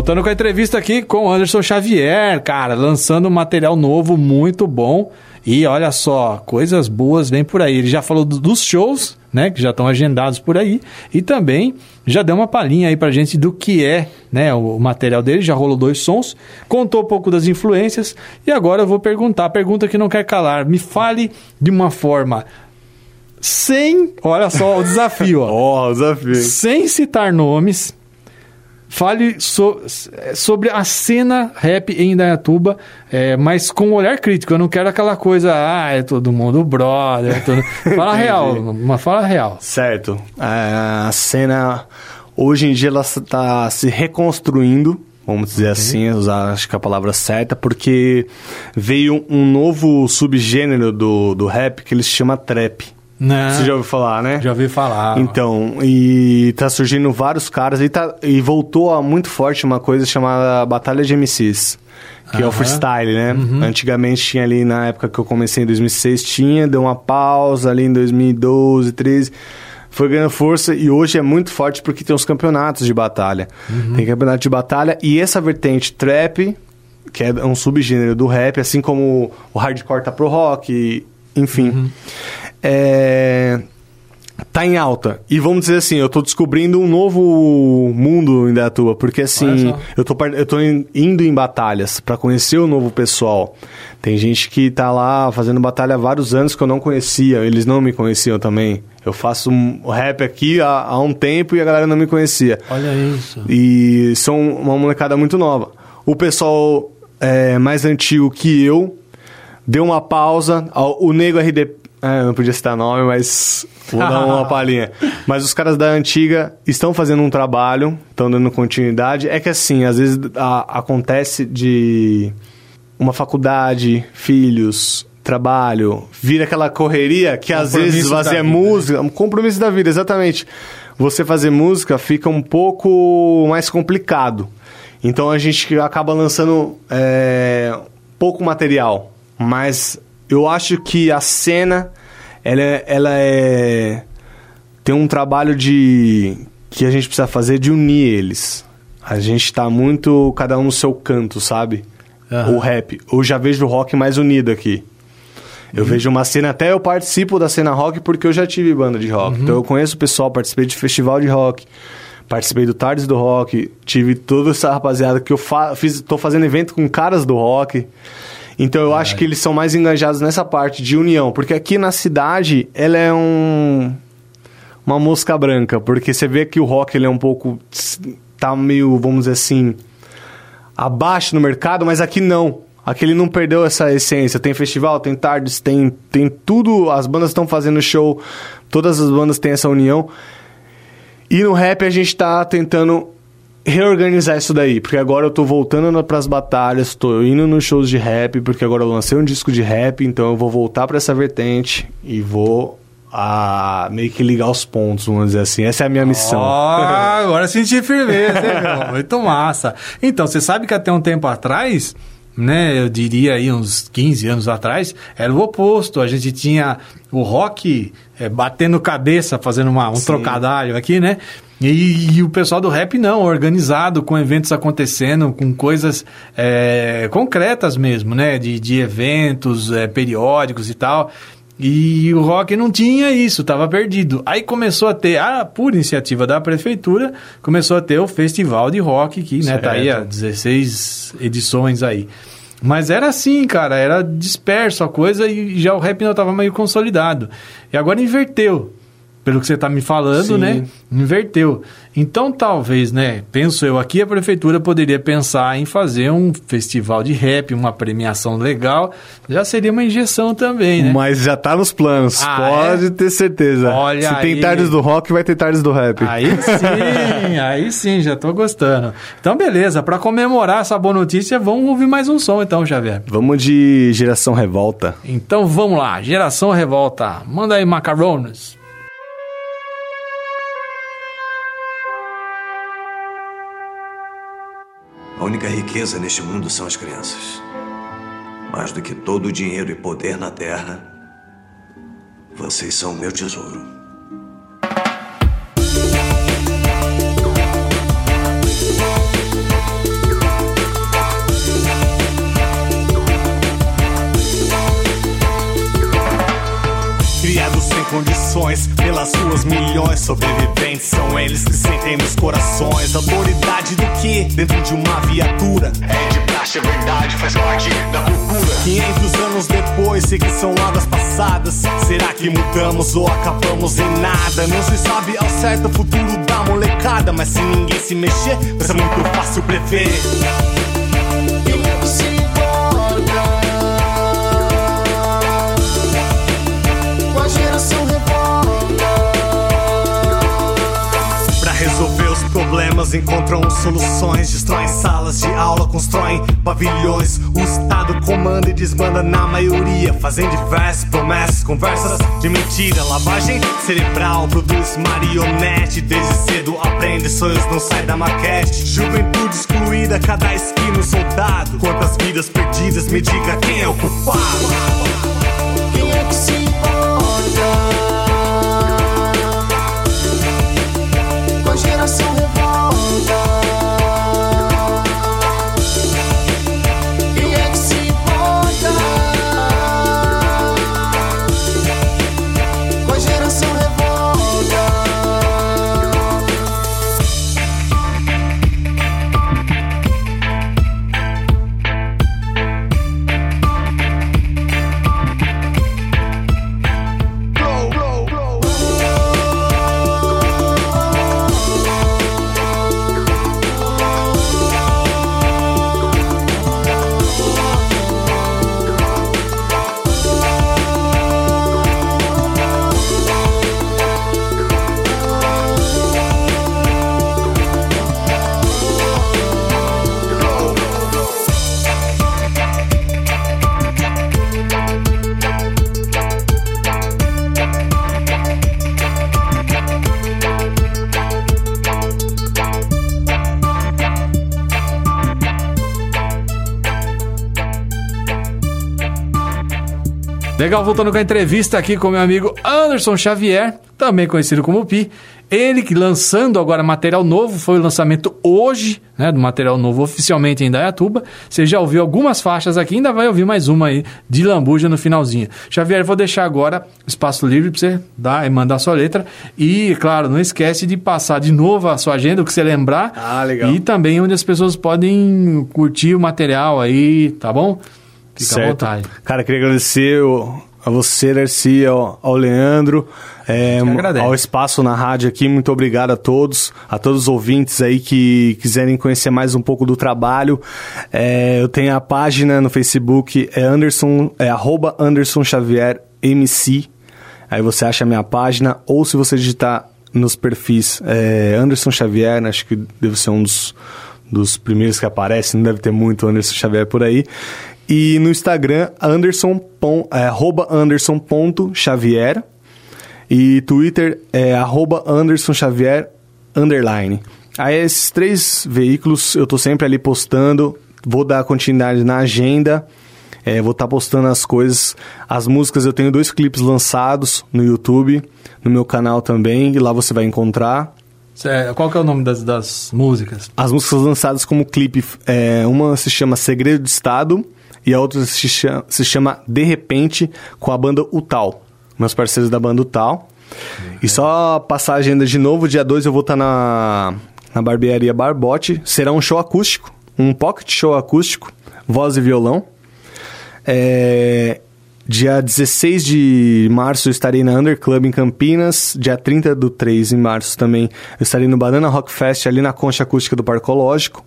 Voltando com a entrevista aqui com o Anderson Xavier, cara, lançando um material novo muito bom. E olha só, coisas boas vêm por aí. Ele já falou do- dos shows, né, que já estão agendados por aí, e também já deu uma palhinha aí pra gente do que é, né, o, o material dele, já rolou dois sons, contou um pouco das influências, e agora eu vou perguntar, a pergunta que não quer calar, me fale de uma forma sem, olha só o desafio, ó. Ó, o desafio. Sem citar nomes, fale so- sobre a cena rap em Indaiatuba, é, mas com um olhar crítico. Eu não quero aquela coisa, ah, é todo mundo brother. é todo- Fala real, uma fala real. Certo. É, a cena, hoje em dia, ela está se reconstruindo, vamos dizer assim, usar acho que a palavra certa, porque veio um novo subgênero do, do rap que ele se chama trap. Não. Você já ouviu falar, né? Já ouvi falar. Então, e tá surgindo vários caras e, tá, e voltou a muito forte uma coisa chamada Batalha de MCs. Que é o freestyle, né? Uhum. Antigamente tinha ali, na época que eu comecei em 2006, tinha, deu uma pausa ali em 2012, 13. Foi ganhando força e hoje é muito forte porque tem os campeonatos de batalha. Tem campeonato de batalha e essa vertente trap, que é um subgênero do rap, assim como o hardcore tá pro rock, enfim. É, tá em alta. E vamos dizer assim, eu tô descobrindo um novo mundo em Dayatuba, porque assim, eu tô, eu tô in- indo em batalhas pra conhecer o novo pessoal. Tem gente que tá lá fazendo batalha há vários anos que eu não conhecia, eles não me conheciam também. Eu faço um rap aqui há, há um tempo e a galera não me conhecia. Olha isso. E são uma molecada muito nova. O pessoal é, mais antigo que eu deu uma pausa. O Nego RD. É, não podia citar nome, mas vou dar uma palhinha. Mas os caras da antiga estão fazendo um trabalho, estão dando continuidade. É que assim, às vezes a- acontece de uma faculdade, filhos, trabalho, vira aquela correria que às vezes vida, né? música, um compromisso da vida, exatamente. Você fazer música fica um pouco mais complicado. Então a gente acaba lançando é, pouco material. Mas eu acho que a cena, ela é, ela é- tem um trabalho de que a gente precisa fazer de unir eles. A gente tá muito cada um no seu canto, sabe? Aham. O rap. Eu já vejo o rock mais unido aqui. Eu vejo uma cena, até eu participo da cena rock porque eu já tive banda de rock. Então eu conheço o pessoal, participei de festival de rock. participei do Tardes do Rock, tive toda essa rapaziada que eu fa fiz, tô fazendo evento com caras do rock. Então eu acho que eles são mais engajados nessa parte de união, porque aqui na cidade ela é um uma mosca branca, porque você vê que o rock ele é um pouco tá meio, vamos dizer assim, abaixo no mercado, mas aqui não. Aqui ele não perdeu essa essência. Tem festival, tem tardes, tem, tem tudo. As bandas estão fazendo show, todas as bandas têm essa união. E no rap a gente tá tentando reorganizar isso daí, porque agora eu tô voltando para as batalhas, tô indo nos shows de rap, porque agora eu lancei um disco de rap, então eu vou voltar para essa vertente e vou a meio que ligar os pontos, vamos dizer assim. Essa é a minha missão. Oh, agora senti firmeza, hein, meu? Muito massa. Então, você sabe que até um tempo atrás, né, eu diria aí uns 15 anos atrás, era o oposto. A gente tinha o rock é, batendo cabeça, fazendo uma, um Sim. trocadilho aqui, né? E, e, o pessoal do rap não, organizado, com eventos acontecendo, com coisas é, concretas mesmo, né? De, de eventos é, periódicos e tal. E o rock não tinha isso, estava perdido. Aí começou a ter, ah, por iniciativa da prefeitura, começou a ter o festival de rock, que né, tá aí há 16 edições aí. Mas era assim, cara, era disperso a coisa e já o rap não estava meio consolidado. E agora inverteu pelo que você está me falando, Sim. né? Inverteu. Então, talvez, né? Penso eu aqui, a prefeitura poderia pensar em fazer um festival de rap, uma premiação legal. Já seria uma injeção também, né? Mas já está nos planos, ah, pode é? ter certeza. Olha Se aí. tem tardes do rock, vai ter tardes do rap. Aí sim, aí sim, já estou gostando. Então, beleza, para comemorar essa boa notícia, vamos ouvir mais um som então, Javier. Vamos de Geração Revolta. Então, vamos lá, Geração Revolta. Manda aí, macarrones. A única riqueza neste mundo são as crianças. Mais do que todo o dinheiro e poder na terra, vocês são o meu tesouro. Pelas ruas milhões sobreviventes. São eles que sentem nos corações. Autoridade do que dentro de uma viatura. É de praxe, é verdade, faz parte da cultura. 500 anos depois, sei que são águas passadas. Será que mudamos ou acabamos em nada? Não se sabe ao certo o futuro da molecada mas se ninguém se mexer vai ser muito fácil prever problemas encontram soluções, destroem salas de aula, constroem pavilhões. O Estado comanda e desmanda na maioria, fazem diversas promessas, conversas de mentira. Lavagem cerebral produz marionete, desde cedo aprende, sonhos não saem da maquete. Juventude excluída, cada esquina um soldado. Quantas vidas perdidas, me diga quem é o culpado. Legal, voltando com a entrevista aqui com meu amigo Anderson Xavier, também conhecido como Pi. Ele que lançando agora material novo, foi o lançamento hoje, né, do material novo oficialmente em Dayatuba. Você já ouviu algumas faixas aqui, ainda vai ouvir mais uma aí de Lambuja no finalzinho. Xavier, vou deixar agora espaço livre para você dar e mandar a sua letra. E, claro, não esquece de passar de novo a sua agenda, o que você lembrar. Ah, legal. E também onde as pessoas podem curtir o material aí, tá bom? Fica à Certo. vontade. Cara, queria agradecer a você, Darcy, ao, ao Leandro, é, ao espaço na rádio aqui. Muito obrigado a todos, a todos os ouvintes aí que quiserem conhecer mais um pouco do trabalho. É, eu tenho a página no Facebook, é Anderson, é arroba Anderson Xavier MC. Aí você acha a minha página, ou se você digitar nos perfis é, Anderson Xavier, né, acho que deve ser um dos, dos primeiros que aparece, não deve ter muito Anderson Xavier por aí. E no Instagram, Anderson, pon- é, arroba Anderson.xavier. E Twitter é arroba Anderson Xavier underline. Aí esses três veículos eu tô sempre ali postando, vou dar continuidade na agenda, é, vou estar postando as coisas. As músicas eu tenho dois clipes lançados no YouTube, no meu canal também, e lá você vai encontrar. Cê- Qual que é o nome das, das músicas? As músicas lançadas como clipe, é, uma se chama Segredo de Estado e a outra se chama, se chama De Repente com a banda Utal. Meus parceiros da banda Utal. E só passar a agenda de novo, dia 2 eu vou estar na, na barbearia Barbote. Será um show acústico, um pocket show acústico, voz e violão. É, dia 16 de março eu estarei na Under Club em Campinas. Dia 30 do 3 em março também eu estarei no Banana Rock Fest ali na Concha Acústica do Parcológico.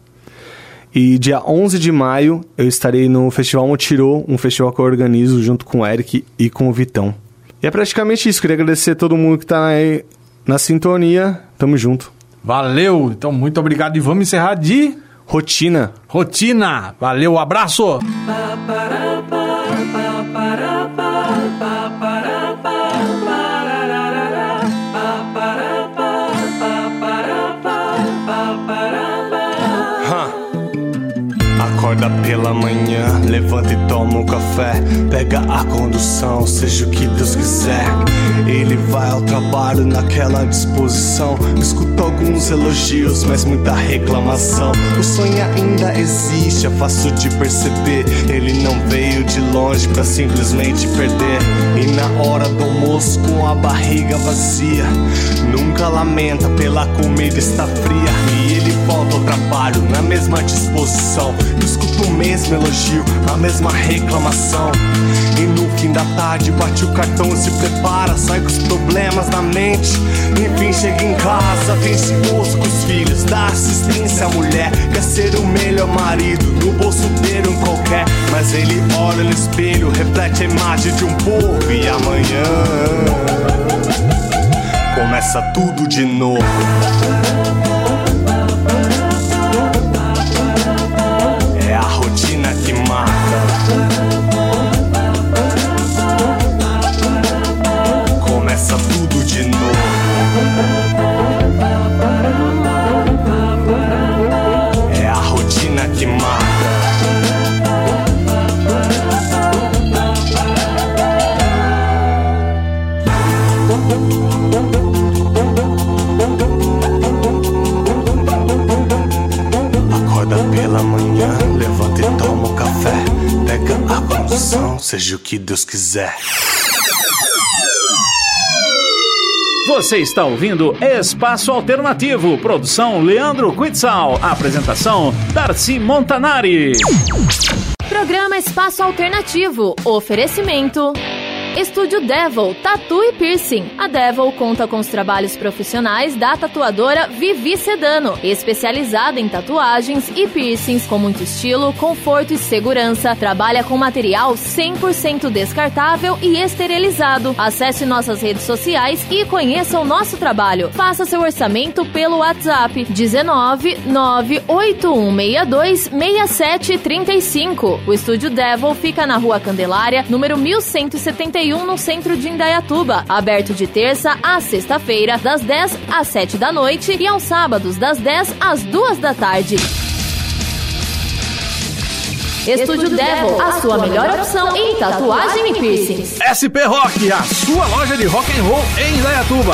E dia 11 de maio eu estarei no Festival Motirô, um festival que eu organizo junto com o Eric e com o Vitão. E é praticamente isso. Queria agradecer a todo mundo que tá aí na sintonia. Tamo junto. Valeu! Então, muito obrigado e vamos encerrar de... Rotina. Rotina. Valeu, abraço! Acorda pela manhã, levanta e toma um café. Pega a condução, seja o que Deus quiser. Ele vai ao trabalho naquela disposição. Escuta alguns elogios, mas muita reclamação. O sonho ainda existe, é fácil de perceber. Ele não veio de longe pra simplesmente perder. E na hora do almoço, com a barriga vazia, nunca lamenta pela comida está fria. E ele volta ao trabalho na mesma disposição. Escuta o mesmo elogio, a mesma reclamação. E no fim da tarde bate o cartão, se prepara, sai com os problemas na mente. Enfim, chega em casa, atencioso com os filhos, dá assistência à mulher. Quer ser o melhor marido, no bolso ter um qualquer. Mas ele olha no espelho, reflete a imagem de um povo. E amanhã começa tudo de novo. Seja o que Deus quiser. Você está ouvindo Espaço Alternativo, produção Leandro Quitzal, apresentação Darcy Montanari. Programa Espaço Alternativo. Oferecimento. Estúdio Devil, Tatu e Piercing. A Devil conta com os trabalhos profissionais da tatuadora Vivi Sedano, especializada em tatuagens e piercings com muito estilo, conforto e segurança. Trabalha com material 100% descartável e esterilizado. Acesse nossas redes sociais e conheça o nosso trabalho. Faça seu orçamento pelo WhatsApp 19 98162 6735. O Estúdio Devil fica na Rua Candelária, número 1171, no centro de Indaiatuba. Aberto de terça a sexta-feira, das 10 às 7 da noite e aos sábados, das 10 às 2 da tarde. Estúdio Devil, a sua melhor opção em tatuagem e piercings. SP Rock, a sua loja de rock and roll em Indaiatuba.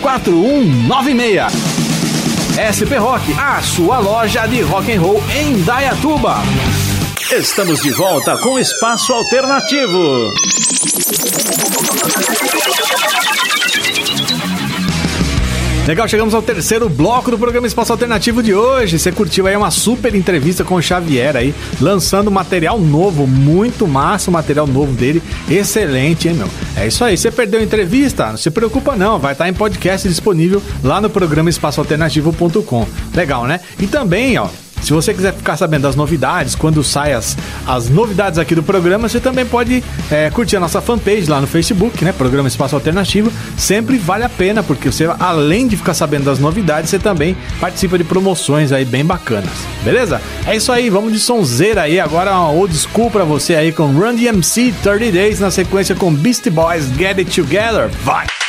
4196. SP Rock, a sua loja de rock and roll em Dayatuba. Estamos de volta com Espaço Alternativo. Legal, chegamos ao terceiro bloco do programa Espaço Alternativo de hoje. Você curtiu aí uma super entrevista com o Xavier aí, lançando material novo, muito massa o material novo dele, excelente, hein, meu? É isso aí, você perdeu a entrevista? Não se preocupa não, vai estar em podcast disponível lá no programa espaçoalternativo.com. Legal, né? E também, ó, se você quiser ficar sabendo das novidades, quando saem as, as novidades aqui do programa, você também pode é, curtir a nossa fanpage lá no Facebook, né? Programa Espaço Alternativo. Sempre vale a pena, porque você, além de ficar sabendo das novidades, você também participa de promoções aí bem bacanas. Beleza? É isso aí, vamos de sonzeira aí. Agora uma old school pra você aí com Run DMC 30 Days na sequência com Beastie Boys Get It Together. Vai!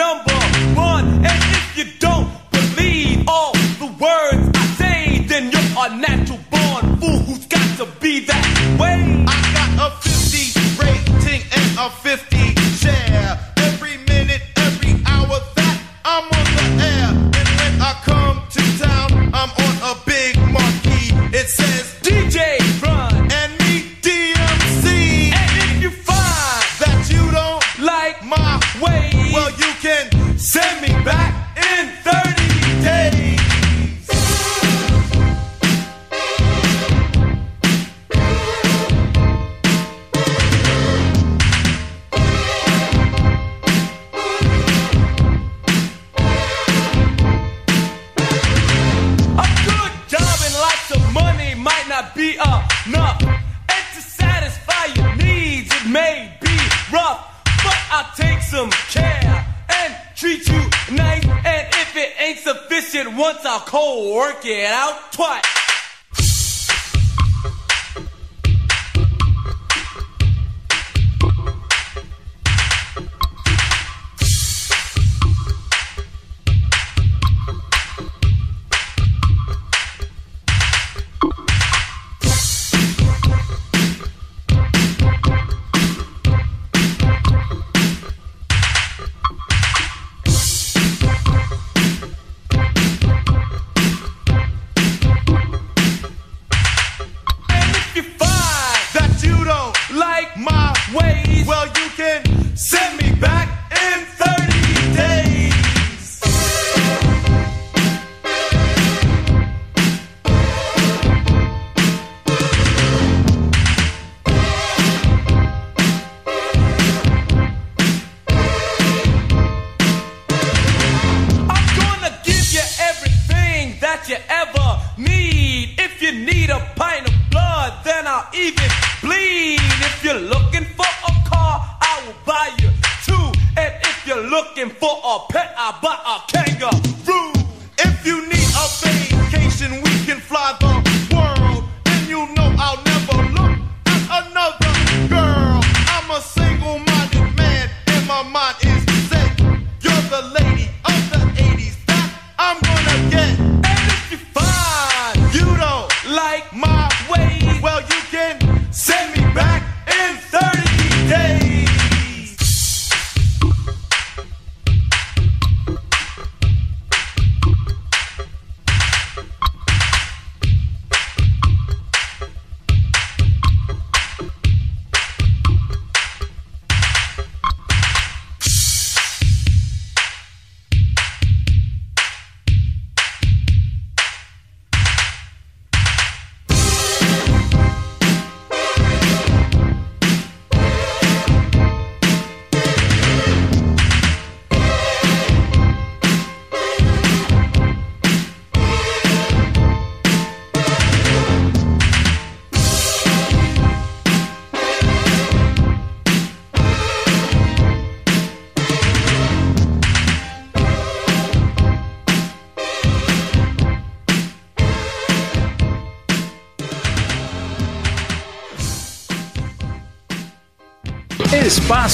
Number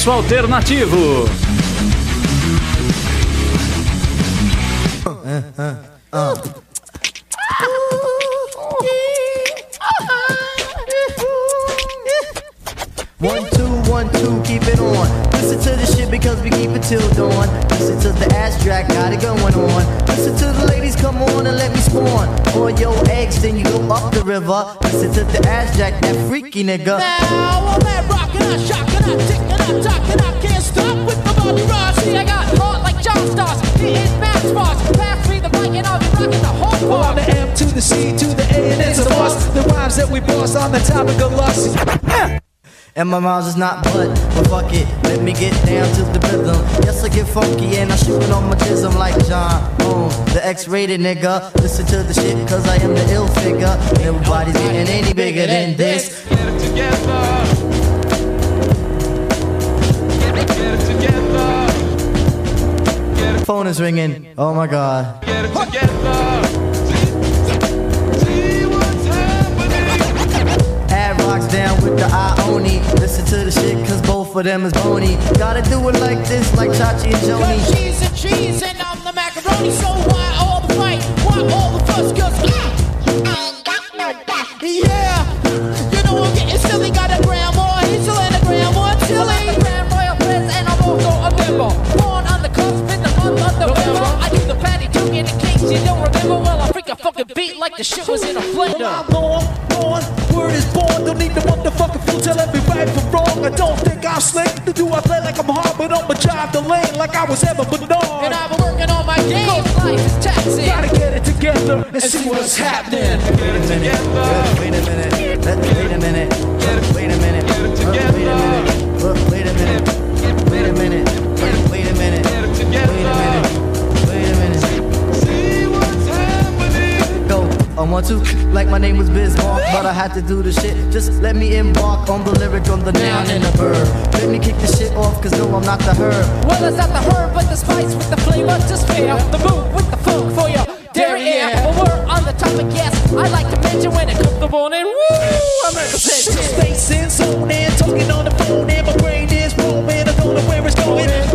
Alternativo. One, two, one, two, keep it on. Listen to the shit because we keep it till dawn. Listen to the ass track, got it going on. Listen to the ladies, come on and let me spawn. On your eggs, then you go up the river. Listen to the ass jack, that freaky nigga. Now I'm at rockin', I shockin', I tickin', I talkin', I can't stop with the body rock. See, I got heart like John Stars, hitting fast bars. Pass me the mic and I'll be rockin' the whole Well, part. I'm the M to the C to the A and it's a must. The rhymes that we boss on the topic of lust. And my rhymes is not but, but fuck it, let me get down to the rhythm. Yes, I get funky and I shoot on my jism like John Boom, the X-rated nigga. Listen to the shit cause I am the ill figure. Nobody's getting any bigger than this. Phone is ringing. Oh my god. Ad with the Ioni. Listen to the shit, cause both of them is bony. Gotta do it like this, like Chachi and Joni. Cause cheese and cheese and I'm the macaroni, so why all the fight? Why all the fuss? Cause I, I Well, I freak a fucking beat like the shit was in a blender. I'm on, on, word is born. Don't need the motherfucking fool telling me right from wrong. I don't think I'm slick. Do I play like I'm hard, but I'ma the lane like I was ever Bernard. And I've been working on my game. Life is taxing. Gotta get it together and see what's happening. Wait a minute. Wait a minute. Let- Wait a minute. Wait a minute. Uh, Wait a minute. Uh, Wait a minute. Wait a minute. Wait wait a minute. Wait a minute. I want to, like my name was Bismarck, but I had to do the shit. Just let me embark on the lyric, on the noun and the verb. Let me kick the shit off, cause no, I'm not the herb. Well, it's not the herb, but the spice with the flavor. Just fair. The move with the funk for your derriere. Well, we're on the topic, yes. I like to mention when it comes to morning. Woo! I'm representing. Space in, zone in, talking on the phone, and my brain is roaming. I don't know where it's going.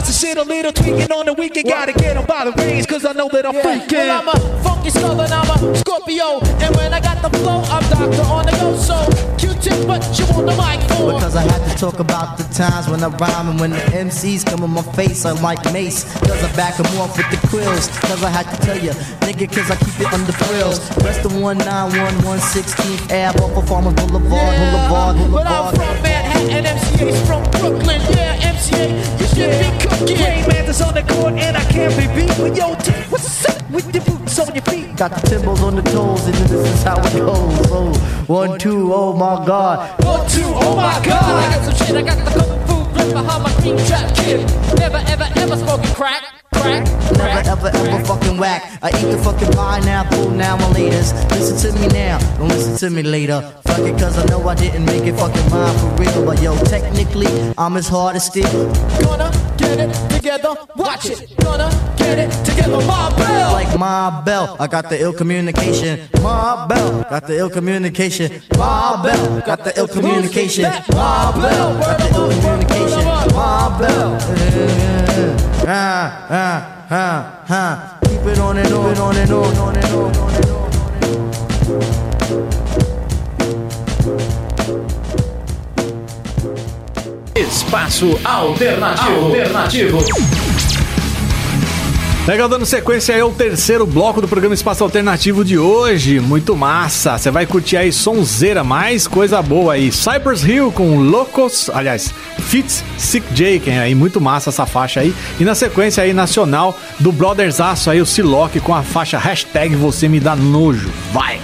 Talking lots of shit, a little tweaking on the weekend. Gotta get 'em by the reins, cause I know that I'm freaking. Well, I'm a funky skull and I'm a Scorpio. And when I got the flow, I'm Doctor on the go. So, Q-tip, what you on the mic for? Because I had to talk about the times when I rhyme and when the MCs come in my face, I'm like Mace. Cause I back back 'em off with the quills. Cause I had to tell you, nigga, cause I keep it under frills. Rest of 191, 116th Ave off of Farmers Boulevard, Boulevard, But I'm Boulevard. from Manhattan, MCA's from Brooklyn. Yeah, MCA, you should be cooking. Rain man is on the court and I can't be beat. But yo, T, what's up with the boots on your feet? Got the timbals on the toes, and this is how it goes. Oh, one, two, oh my god. One, two, oh my god. Oh I got some shit, I got the kung fu grip behind my green trap kid. Never, ever, ever smoking crack. Crack. Never ever ever fucking whack. I eat the fucking pineapple now my laters. Listen to me now, don't listen to me later. Fuck it, cause I know I didn't make it fucking mine for real. But yo, technically, I'm as hard as steel. Gonna get it together, watch it. Gonna get it together, my bell. Like my bell, I got the ill communication. My bell, got the ill communication. My bell, got the ill communication. My bell, got the ill communication. My bell. Ah, ah, ah, ah. Keep it on and on and on and on, on and on, on and on, on and on. Espaço Alternativo. Alternativo. Legal, dando sequência aí ao terceiro bloco do programa Espaço Alternativo de hoje. Muito massa. Você vai curtir aí sonzeira, mais coisa boa aí. Cypress Hill com Locos, aliás, Fitz Sick Jaken aí. Muito massa essa faixa aí. E na sequência aí, nacional do Brothers Aço aí, o Siloc com a faixa hashtag Você Me Dá Nojo. Vai!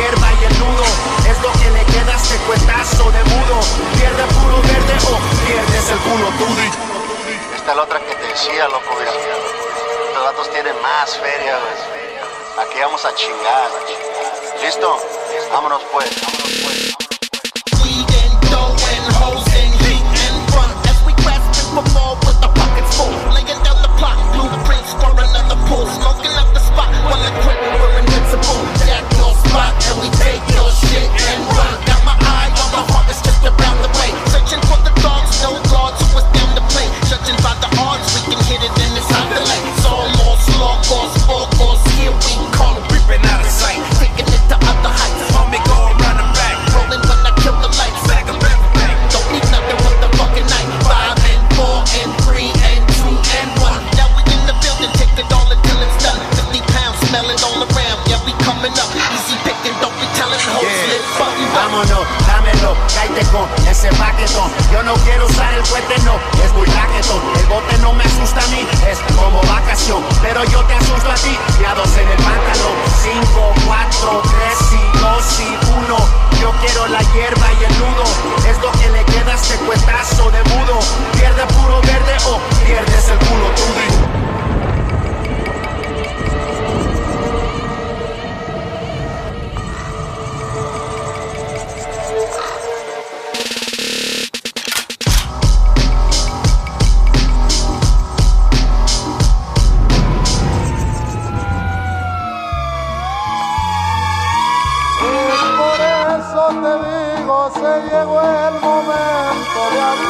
Hierba y el nudo. Es lo que le queda a este cuetazo de mudo. Pierde puro verde o pierdes el culo. Esta es la otra que te decía, loco, mira. Estos datos tienen más feria, güey. Aquí vamos a chingar. ¿Listo? Vámonos pues. Weed and dough and hoes and heat and run as we grasping for more with the pockets full. Laying down the plot, blueprints for another pull. Smoking up the spot while the grip we take your shit and run. Got my eye on the harvest just ese paquetón. Yo no quiero usar el cohete, no, es muy raquetón. El bote no me asusta a mí, es como vacación. Pero yo te asusto a ti, miados en el pantalón. 5, 4, 3 y 2 y 1. Yo quiero la hierba y el nudo. Es lo que le queda a este cuetazo de mudo. Pierde puro verde o pierdes el culo tú. llegó el momento de abrir.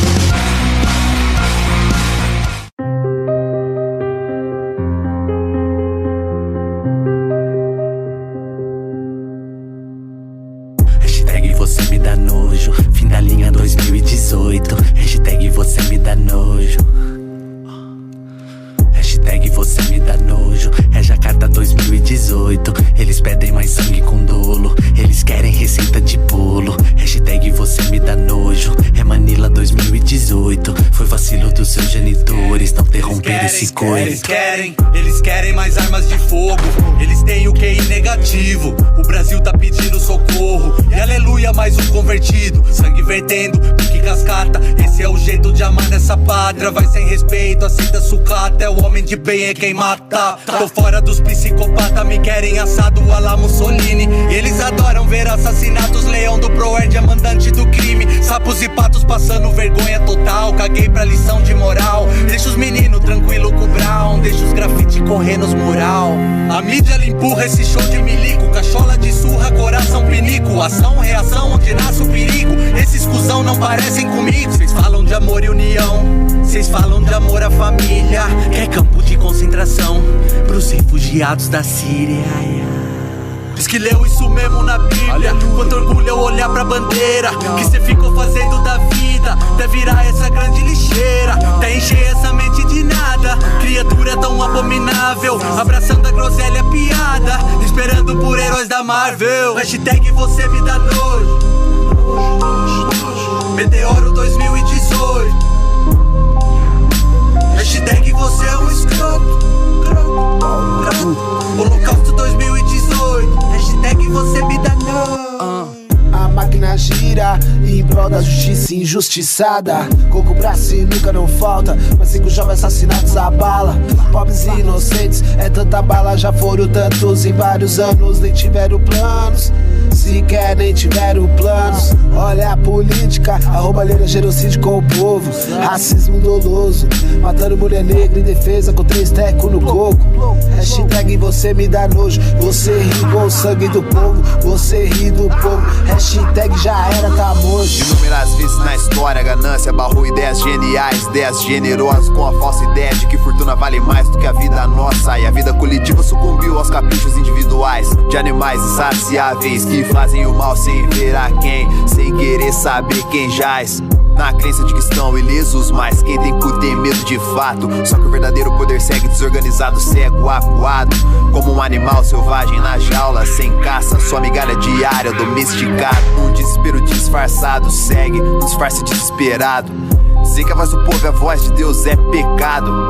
Você me dá nojo. É Jacarta 2018. Eles pedem mais sangue com dolo. Eles querem receita de bolo. Hashtag você me dá nojo. É Manila 2018. Foi vacilo dos seus genitores. Interromper esse coito. Eles querem, eles querem mais armas de fogo. Eles têm o QI negativo. O Brasil tá pedindo socorro. E aleluia, mais um convertido. Sangue vertendo, pique cascata. Esse é o jeito de amar nessa pátria. Vai sem respeito, aceita sucata. É o homem de bem, é quem mata. Tô fora dos psicopatas, me querem assado a la Mussolini. Eles adoram ver assassinatos. Leão do Proerd é mandante do crime. Sapos e patos passando vergonha total. Caguei pra lição de moral. Deixa os meninos tranquilo com o Brown. Deixa os grafite correr nos mural. A mídia ela empurra esse show de milico. Cachola de surra, coração pinico. Ação, reação, onde nasce o perigo. Esses cuzão não parecem comigo. Vocês falam de amor e união. Vocês falam de amor à família. Quer campo de concentração pros refugiados da Síria. Diz que leu isso mesmo na Bíblia. Quanto orgulho eu olhar pra bandeira. Que cê ficou fazendo da vida. Até virar essa grande lixeira. Até encher essa mente de nada. Criatura tão abominável. Abraçando a groselha piada. Esperando por heróis da Marvel. Hashtag você me dá nojo. Meteoro 2018. Hashtag você é um escroto. Holocausto 2018. Hashtag você me dá nojo. Máquina gira em prol da justiça injustiçada. Coco pra sinuca não falta, mas cinco jovens assassinatos a bala. Pobres e inocentes, é tanta bala, já foram tantos em vários anos, nem tiveram planos. Sequer nem tiveram planos. Olha a política, a roubalheira genocídio com o povo. Racismo doloso, matando mulher negra em defesa com três tecos no coco. Hashtag você me dá nojo, você ri com o sangue do povo, você ri do povo. Hashtag já era, tá morto. Inúmeras vezes na história, ganância barrou ideias geniais, ideias generosas com a falsa ideia de que fortuna vale mais do que a vida nossa. E a vida coletiva sucumbiu aos caprichos individuais de animais insaciáveis que fazem o mal sem ver a quem, sem querer saber quem jaz. Na crença de que estão ilesos, mas quem tem cu tem medo de fato. Só que o verdadeiro poder segue desorganizado, cego, acuado. Como um animal selvagem na jaula, sem caça, sua migalha diária, domesticado. Um desespero disfarçado, segue, um disfarce desesperado. Dizer que a voz do povo é a voz de Deus é pecado.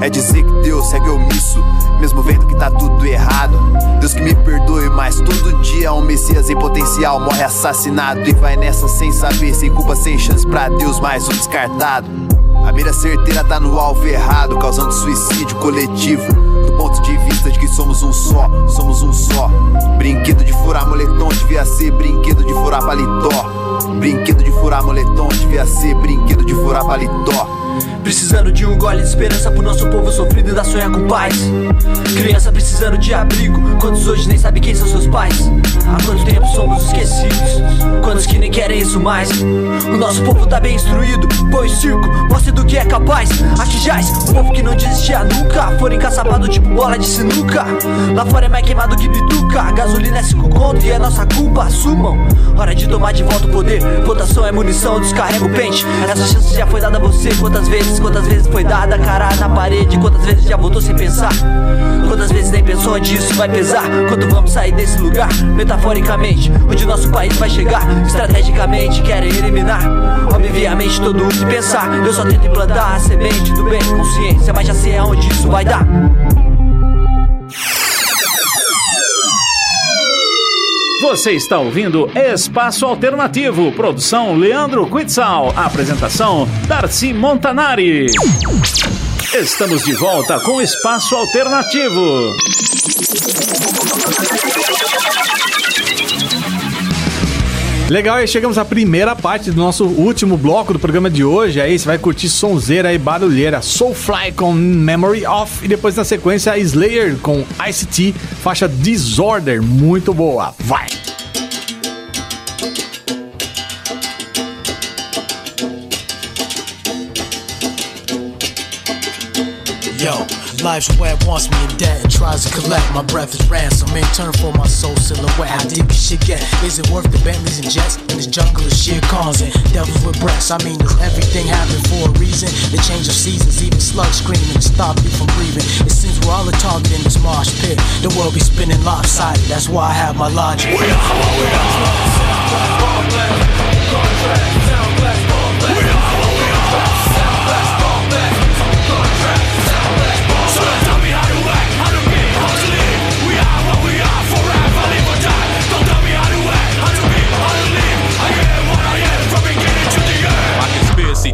É dizer que Deus segue omisso, mesmo vendo que tá tudo errado. Deus que me perdoe, mas todo dia um Messias em potencial morre assassinado e vai nessa sem saber, sem culpa, sem chance pra Deus, mais um descartado. A mira certeira tá no alvo errado, causando suicídio coletivo. Do ponto de vista de que somos um só, somos um só. Brinquedo de furar moletom devia ser brinquedo de furar paletó. Brinquedo de furar moletom devia ser brinquedo de furar paletó. Precisando de um gole de esperança pro nosso povo sofrido e da sonha com paz. Criança precisando de abrigo, quantos hoje nem sabem quem são seus pais? Há quanto tempo somos esquecidos? Quantos que nem querem isso mais? O nosso povo tá bem instruído, põe circo, mostre do que é capaz. Aqui jaz, o povo que não desistia nunca, foram encaçapados tipo bola de sinuca. Lá fora é mais queimado que bituca, gasolina é cinco conto e é nossa culpa, assumam. Hora de tomar de volta o poder, votação é munição, descarrega o pente. Essa chance já foi dada a você, quantas vezes, quantas vezes foi dada, cara na parede, quantas vezes já voltou sem pensar. Quantas vezes nem pensou onde isso vai pesar? Quando vamos sair desse lugar? Metaforicamente, onde nosso país vai chegar? Estrategicamente querem eliminar. Obviamente, todo mundo pensar. Eu só tento implantar a semente do bem, consciência, mas já sei aonde isso vai dar. Você está ouvindo Espaço Alternativo, produção Leandro Quitzal, apresentação Darcy Montanari. Estamos de volta com Espaço Alternativo. Legal, e chegamos à primeira parte do nosso último bloco do programa de hoje. Aí você vai curtir sonzeira e barulheira. Soulfly com Memory Off. E depois na sequência, Slayer com ICT, faixa Disorder. Muito boa. Vai! Life's it wants me in debt and tries to collect. My breath is ransom in turn for my soul silhouette. How deep can shit get? Is it worth the Bentleys and jets? In this jungle of shit cons and devils with breasts. I mean, does everything happen for a reason? The change of seasons, even slugs screaming to stop you from breathing. It seems we're all a target in this marsh pit. The world be spinning lopsided. That's why I have my logic. We are we My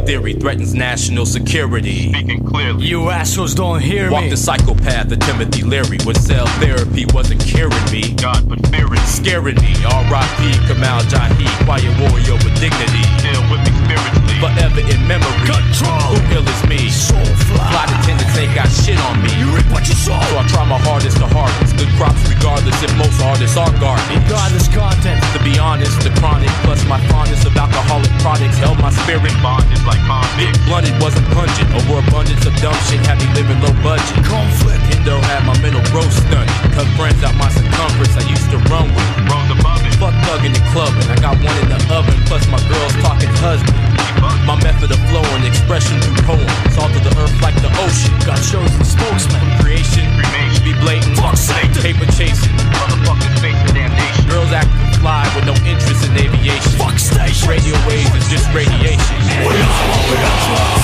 theory threatens national security. Speaking clearly. You assholes don't hear Walk me. the psychopath of Timothy Leary. Would sell therapy, wasn't curing me. God, but fearing. Scaring me. R.I.P. Kamal Jahi. Quiet warrior with dignity. Still with me spiritually. Forever in memory. Control. Who ill is me? Soulfly. Flight attendants ain't got shit on me. You reap what you sow. So I try my hardest to harvest. Good crops regardless if most artists are garbage. Regardless content. To be honest, the chronic plus my fondness of alcoholic products held my spirit bonded like convict. Blunted wasn't pungent. Overabundance of dumb shit had me living low budget. Conflict. Indo had my mental growth stunted. Cut friends out my circumference I used to run with. Rose above it. Fuck thugging and clubbing. I got one in the oven plus my girls talking husband. My method of flow and expression through poems. Salt of the earth like the ocean. Got chosen spokesman. From creation, cremation. Be blatant. Fuck sake. Paper chasing. Motherfuckers facing damnation. Girls acting fly with no interest in aviation. Fuck station. Radio waves is just radiation. We are what we Cutthroat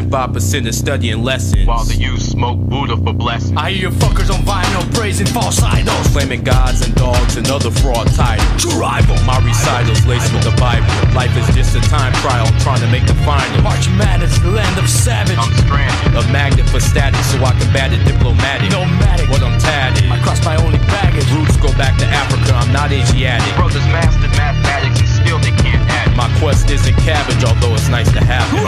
and 5% is studying lessons. While the youth smoke Buddha for blessings. I hear you fuckers on vinyl praising false idols. Claiming gods and dogs and other fraud titles. True rival. My recitals laced with the Bible. Life is just a time trial, I'm trying to make the final. March Madness, the land of savage. I'm stranded. A magnet for status, so I combat it diplomatic. Nomadic. What I'm tatted. I cross my only baggage. Roots go back to Africa, I'm not Asiatic. Brothers mastered mathematics and still they can't add. My quest isn't cabbage, although it's nice to have it.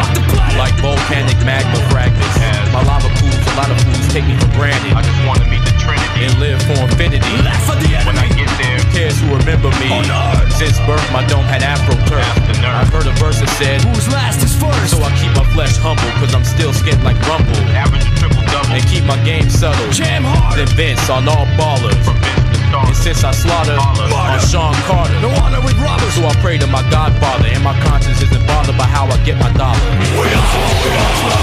Like volcanic magma fragments. My lava pools, a lot of fools take me for granted. I just want to meet the Trinity and live for infinity. Laugh at the enemy. When I get there, who cares who remember me? Since birth, my dome had afro turf. I've heard a verse that said, Who's last is first. So I keep my flesh humble, cause I'm still skint like rumble. Average a triple double. And keep my game subtle. Jam hard. Then Vince on all ballers. From Vince to And since I slaughter on Sean Carter. No honor with robbers. So I pray to my Godfather, and my conscience isn't bothered by how I get my dollar. We are what we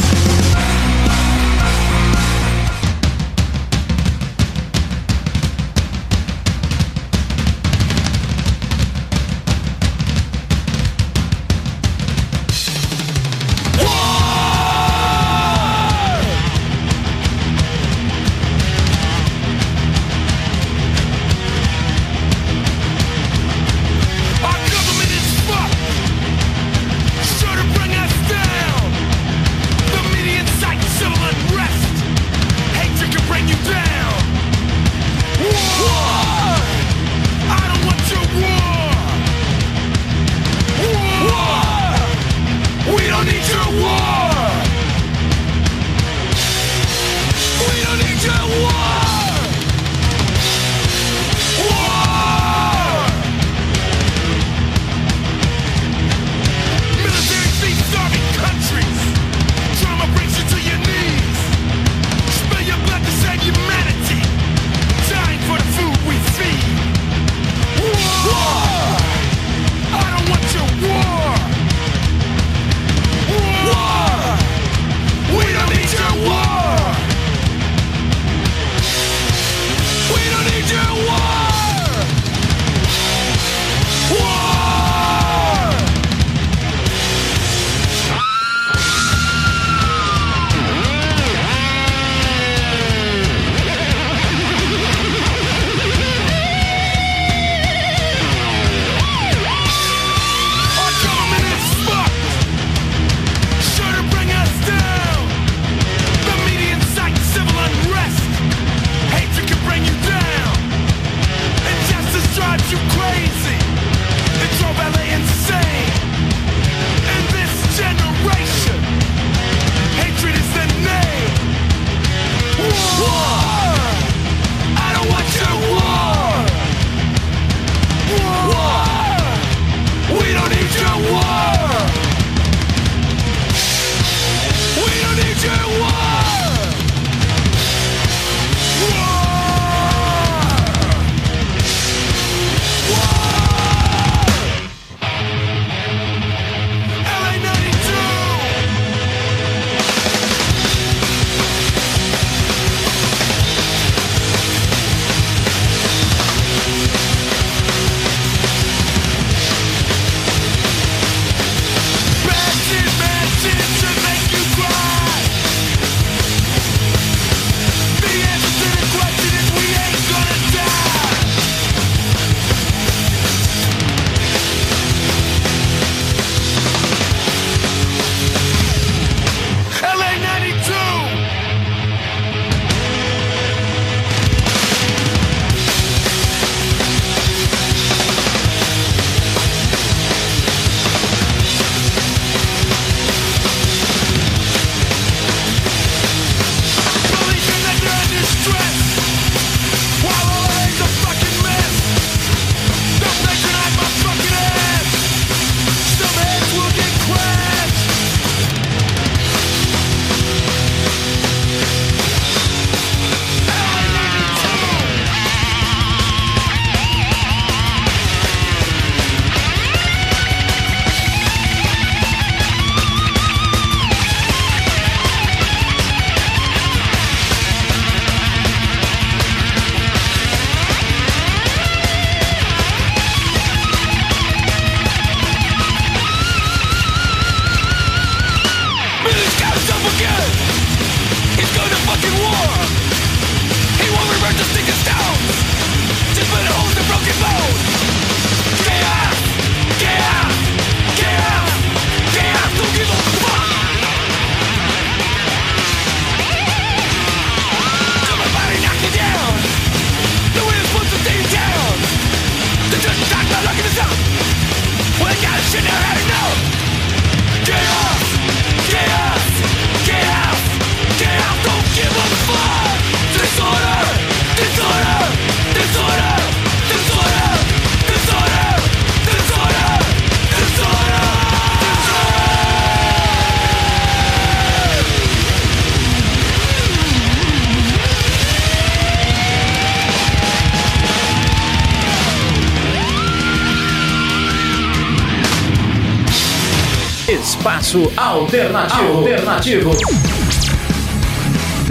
Alternativo. Alternativo.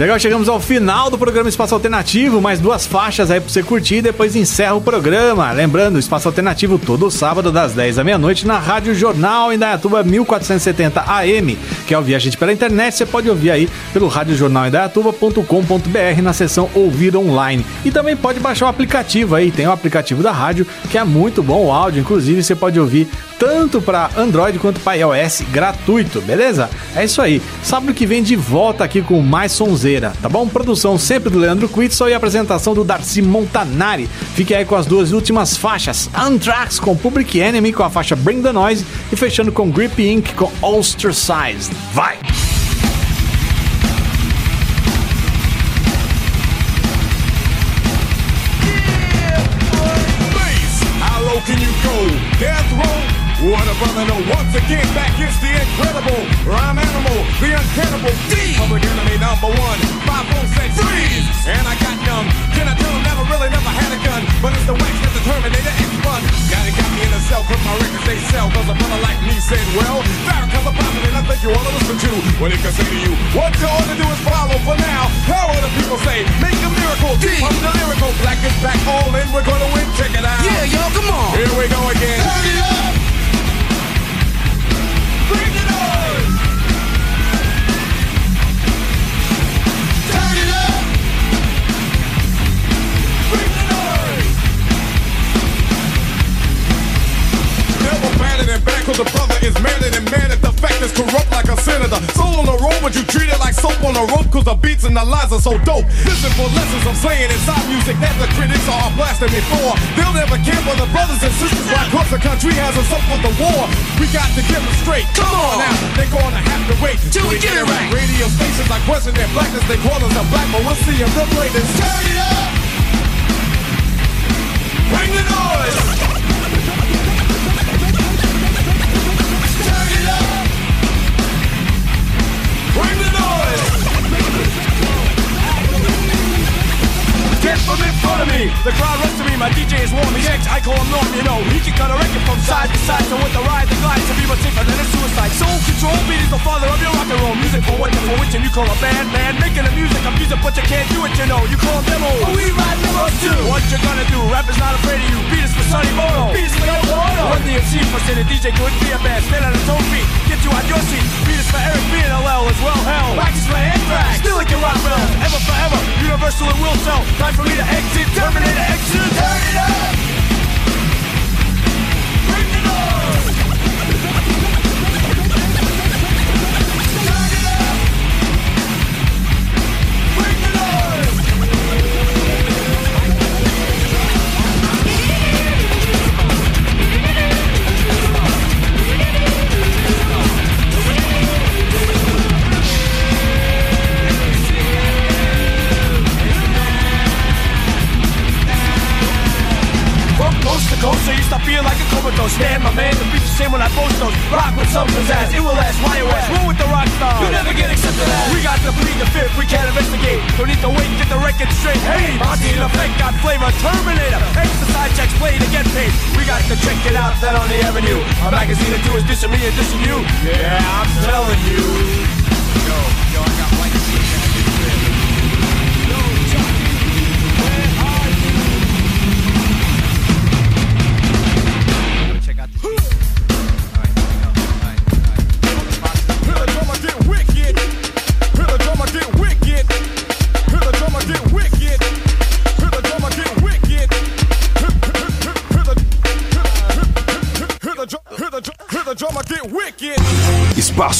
Legal, chegamos ao final do programa Espaço Alternativo, mais duas faixas aí pra você curtir e depois encerra o programa. Lembrando, Espaço Alternativo todo sábado das 10 da meia-noite na Rádio Jornal em Dayatuba 1470 AM. Quer ouvir a gente pela internet? Você pode ouvir aí pelo radiojornaldayatuba.com.br na seção Ouvir Online. E também pode baixar o aplicativo aí, tem o aplicativo da rádio que é muito bom o áudio, inclusive você pode ouvir tanto para Android quanto para iOS gratuito, beleza? É isso aí. Sábado que vem de volta aqui com mais sonzeira, tá bom? Produção sempre do Leandro Quitzel e apresentação do Darcy Montanari. Fique aí com as duas últimas faixas: Anthrax com Public Enemy com a faixa Bring the Noise e fechando com Grip Inc com Ostracized. Vai! Can you go? Death row? What a brother know. Once again, back is the incredible rhyme animal, the uncannibal D. Public enemy number one. Five four freeze, and I got numb. Can I tell him never really never had a gun, but it's the wax that the Terminator X one. Now they got me in a cell, cause my records they sell. Cause a brother like me said, well, Farrakhan's a prophet, and I think you ought to listen to what he can say to you. What you ought to do is follow for now. How the people say? Make a miracle. D. I'm the lyrical. Black is back, all in. We're gonna win. Check it out. Yeah, y'all, come on. Here we go again. It up. Bring it on. Back cause the brother is madder than mad at the fact is corrupt like a senator. Soul on the road, but you treat it like soap on a rope cause the beats and the lines are so dope. Listen for lessons I'm saying inside music that the critics are blasting me for. They'll never care for the brothers and sisters why cause the country has us up with the war. We got to get them straight. Come on now, they're gonna have to wait Till we get it right. Radio stations like question their blackness, they call us a black, but we'll see them play this. Turn it up! Bring the noise! Get from in front of me, the crowd runs to me, my DJ is warm, He X, I call him Norm, you know, he can cut a record from side to side, so with the ride, the glide, to be much safer than a suicide. Soul control, beat is the father of your rock and roll, music. For what for which, and you call a band, man, making the music, I'm music, but you can't do it, you know, you call them demos. But we ride demos too. What you gonna do, rap is not afraid of you, beat is for Sonny Bono, beat is for Yo Bono. Run the MC for the DJ couldn't be a band, stand on his own feet, get you out your seat, beat is for Eric B and LL as well, hell. Is for Anthrax, still like your rock realm, ever forever, universal and will sell, for me to exit, Terminator exit, turn it up! Comatose Man, my man, the beats the same when I post those. Rock with some pizzazz, it will last, why it last? Roll with the rock star, you never get accepted as. We got to plead the fifth, we can't investigate. Don't need to wait, get the record straight. Hey, Monty in effect, got flavor, Terminator. Exercise checks, play to get paid. We got to check it out, that on the avenue. A magazine or two is dissing me and dissing you. Yeah, I'm telling you. Yo,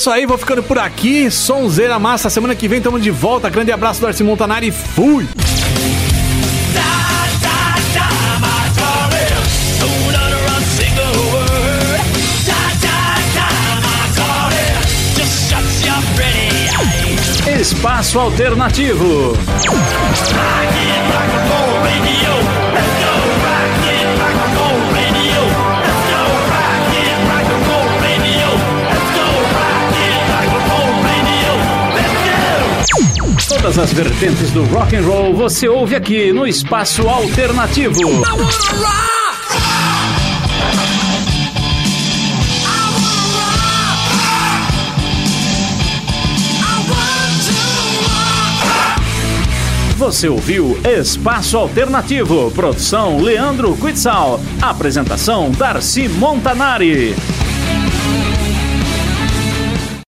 Isso aí, vou ficando por aqui. Sonzeira massa, semana que vem tamo de volta. Grande abraço do Arce Montanari. Fui! Espaço Alternativo. Todas as vertentes do rock and roll você ouve aqui no Espaço Alternativo. Você ouviu Espaço Alternativo, produção Leandro Quitzal, apresentação Darcy Montanari.